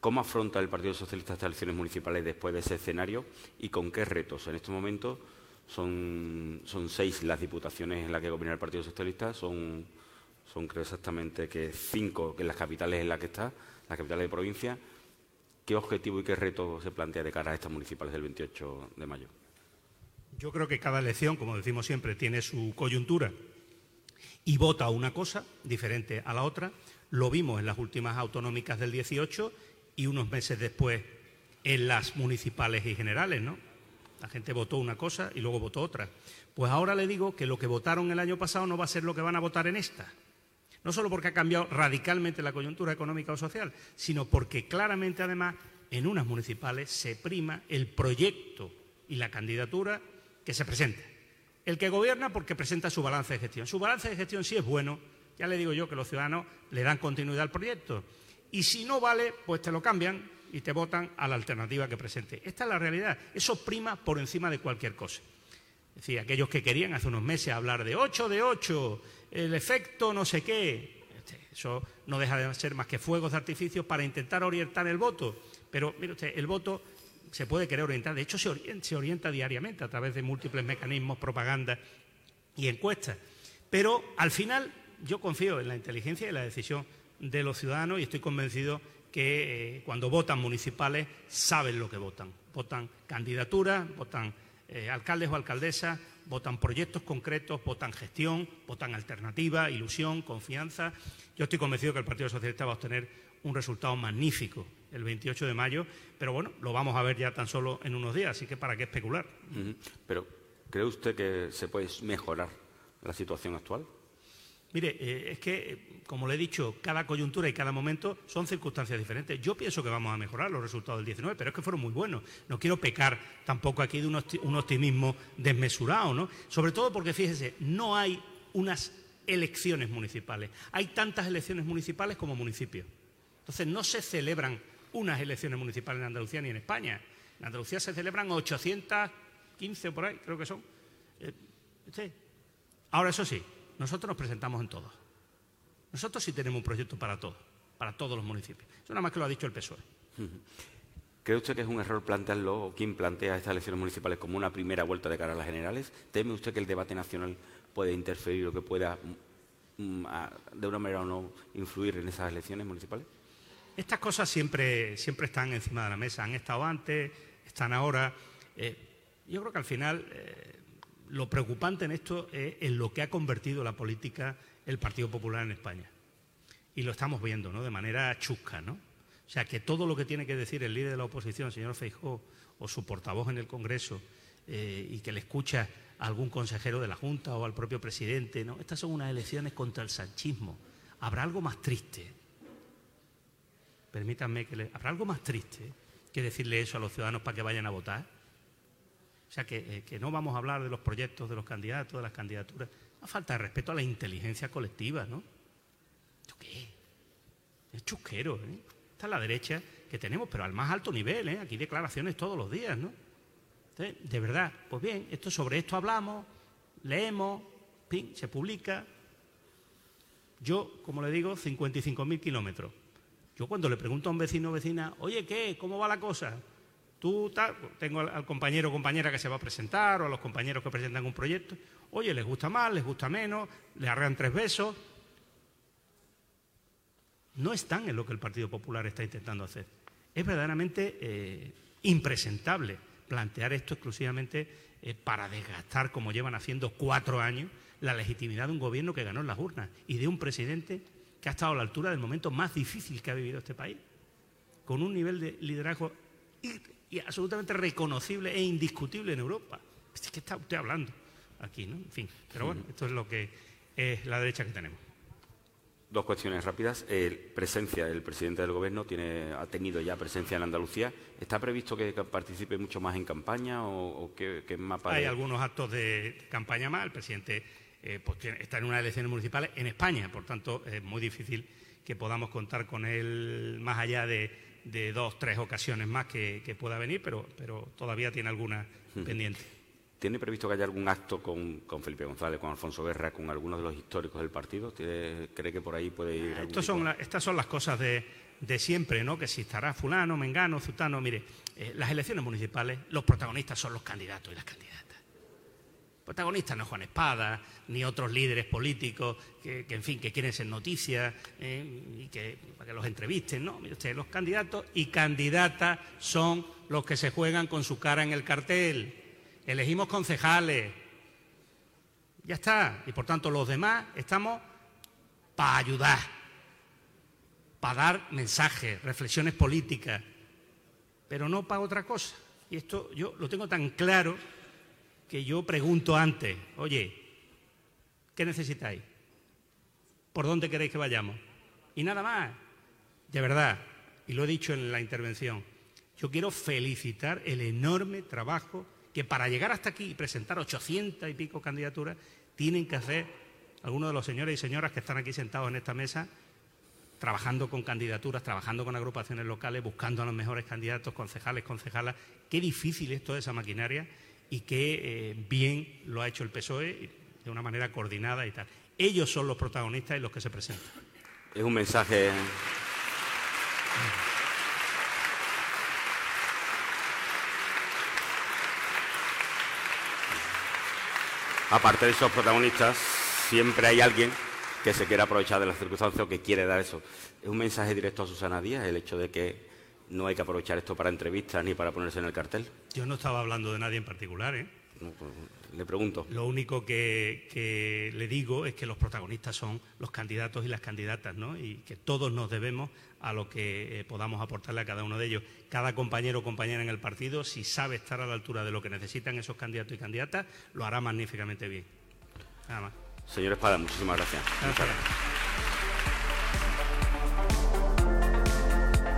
¿Cómo afronta el Partido Socialista estas elecciones municipales después de ese escenario y con qué retos? En este momento son, son seis las diputaciones en las que gobierna el Partido Socialista, son son creo exactamente que cinco en las capitales en las que está, las capitales de provincia. ¿Qué objetivo y qué reto se plantea de cara a estas municipales del 28 de mayo? Yo creo que cada elección, como decimos siempre, tiene su coyuntura y vota una cosa diferente a la otra. Lo vimos en las últimas autonómicas del 18 y unos meses después en las municipales y generales, ¿no? La gente votó una cosa y luego votó otra. Pues ahora le digo que lo que votaron el año pasado no va a ser lo que van a votar en esta no solo porque ha cambiado radicalmente la coyuntura económica o social, sino porque claramente además en unas municipales se prima el proyecto y la candidatura que se presenta. El que gobierna porque presenta su balance de gestión. Su balance de gestión sí es bueno, ya le digo yo que los ciudadanos le dan continuidad al proyecto. Y si no vale, pues te lo cambian y te votan a la alternativa que presente. Esta es la realidad. Eso prima por encima de cualquier cosa. Es decir, aquellos que querían hace unos meses hablar de 8 de 8, el efecto no sé qué. Este, eso no deja de ser más que fuegos de artificio para intentar orientar el voto. Pero, mire usted, el voto se puede querer orientar. De hecho, se orienta, diariamente a través de múltiples mecanismos, propaganda y encuestas. Pero, al final, yo confío en la inteligencia y la decisión de los ciudadanos y estoy convencido que eh, cuando votan municipales saben lo que votan. Votan candidaturas, votan eh, alcaldes o alcaldesas, votan proyectos concretos, votan gestión, votan alternativa, ilusión, confianza. Yo estoy convencido que el Partido Socialista va a obtener un resultado magnífico el 28 de mayo, pero bueno, lo vamos a ver ya tan solo en unos días, así que para qué especular. Pero, ¿cree usted que se puede mejorar la situación actual? Mire, eh, es que, eh, como le he dicho, cada coyuntura y cada momento son circunstancias diferentes. Yo pienso que vamos a mejorar los resultados del 19, pero es que fueron muy buenos. No quiero pecar tampoco aquí de un optimismo desmesurado, ¿no? Sobre todo porque, fíjese, no hay unas elecciones municipales. Hay tantas elecciones municipales como municipios. Entonces, no se celebran unas elecciones municipales en Andalucía ni en España. En Andalucía se celebran 815 por ahí, creo que son. Eh, Ahora, eso sí, nosotros nos presentamos en todos. Nosotros sí tenemos un proyecto para todos, para todos los municipios. Eso nada más que lo ha dicho el PSOE. ¿Cree usted que es un error plantearlo, o quien plantea estas elecciones municipales como una primera vuelta de cara a las generales? ¿Teme usted que el debate nacional puede interferir o que pueda, mm, de una manera o no, influir en esas elecciones municipales? Estas cosas siempre, siempre están encima de la mesa. Han estado antes, están ahora. Eh, yo creo que al final eh, lo preocupante en esto es en lo que ha convertido la política el Partido Popular en España. Y lo estamos viendo, ¿no? De manera chusca, ¿no? O sea, que todo lo que tiene que decir el líder de la oposición, el señor Feijó, o su portavoz en el Congreso, eh, y que le escucha a algún consejero de la Junta o al propio presidente, ¿no? Estas son unas elecciones contra el sanchismo. ¿Habrá algo más triste? Permítanme que le... ¿Habrá algo más triste que decirle eso a los ciudadanos para que vayan a votar? O sea, eh, que, no vamos a hablar de los proyectos, de los candidatos, de las candidaturas. A falta de respeto a la inteligencia colectiva, ¿no? ¿Esto qué? Es chusquero, ¿eh? Esta es la derecha que tenemos, pero al más alto nivel, ¿eh? Aquí declaraciones todos los días, ¿no? Entonces, de verdad, pues bien, esto, sobre esto hablamos, leemos, ping, se publica. Yo, como le digo, 55.000 kilómetros. Yo cuando le pregunto a un vecino o vecina, oye, ¿qué? ¿Cómo va la cosa? Tú, tengo al, compañero o compañera que se va a presentar o a los compañeros que presentan un proyecto. Oye, ¿les gusta más? ¿Les gusta menos? ¿Les arrean tres besos? No están en lo que el Partido Popular está intentando hacer. Es verdaderamente eh, impresentable plantear esto exclusivamente eh, para desgastar, como llevan haciendo cuatro años, la legitimidad de un gobierno que ganó en las urnas y de un presidente que ha estado a la altura del momento más difícil que ha vivido este país, con un nivel de liderazgo absolutamente reconocible e indiscutible en Europa. Es que está usted hablando aquí, ¿no? En fin, pero bueno, esto es lo que es la derecha que tenemos. Dos cuestiones rápidas. presencia, el presidente del Gobierno tiene, ha tenido ya presencia en Andalucía. ¿Está previsto que participe mucho más en campaña o, qué, mapa? Hay algunos actos de campaña más. El presidente eh, pues está en unas elecciones municipales en España, por tanto es muy difícil que podamos contar con él más allá de, dos, tres ocasiones más que, pueda venir, pero, pero todavía tiene alguna pendiente. ¿Tiene previsto que haya algún acto con, Felipe González, con Alfonso Guerra, con algunos de los históricos del partido? ¿Cree que por ahí puede ir? son estas son las cosas de, siempre, ¿no? Que si estará fulano, mengano, zutano. Mire, eh, las elecciones municipales, los protagonistas son los candidatos y las candidatas. Protagonistas no Juan Espada, ni otros líderes políticos que, en fin, que quieren ser noticias eh, y que, para que los entrevisten. No, mire usted, los candidatos y candidatas son los que se juegan con su cara en el cartel elegimos concejales. Ya está. Y por tanto los demás estamos para ayudar, para dar mensajes, reflexiones políticas, pero no para otra cosa. Y esto yo lo tengo tan claro que yo pregunto antes, oye, ¿qué necesitáis? ¿Por dónde queréis que vayamos? Y nada más. De verdad, y lo he dicho en la intervención, yo quiero felicitar el enorme trabajo que para llegar hasta aquí y presentar 800 y pico candidaturas, tienen que hacer algunos de los señores y señoras que están aquí sentados en esta mesa, trabajando con candidaturas, trabajando con agrupaciones locales, buscando a los mejores candidatos, concejales, concejalas. Qué difícil es toda esa maquinaria y qué eh, bien lo ha hecho el PSOE de una manera coordinada y tal. Ellos son los protagonistas y los que se presentan. Es un mensaje. aparte de esos protagonistas, siempre hay alguien que se quiere aprovechar de las circunstancias o que quiere dar eso. Es un mensaje directo a Susana Díaz el hecho de que no hay que aprovechar esto para entrevistas ni para ponerse en el cartel. Yo no estaba hablando de nadie en particular, ¿eh? Pues, le pregunto. Lo único que, le digo es que los protagonistas son los candidatos y las candidatas, ¿no? Y que todos nos debemos a lo que eh, podamos aportarle a cada uno de ellos. Cada compañero o compañera en el partido, si sabe estar a la altura de lo que necesitan esos candidatos y candidatas, lo hará magníficamente bien. Nada más. Señor Espada, muchísimas gracias. gracias.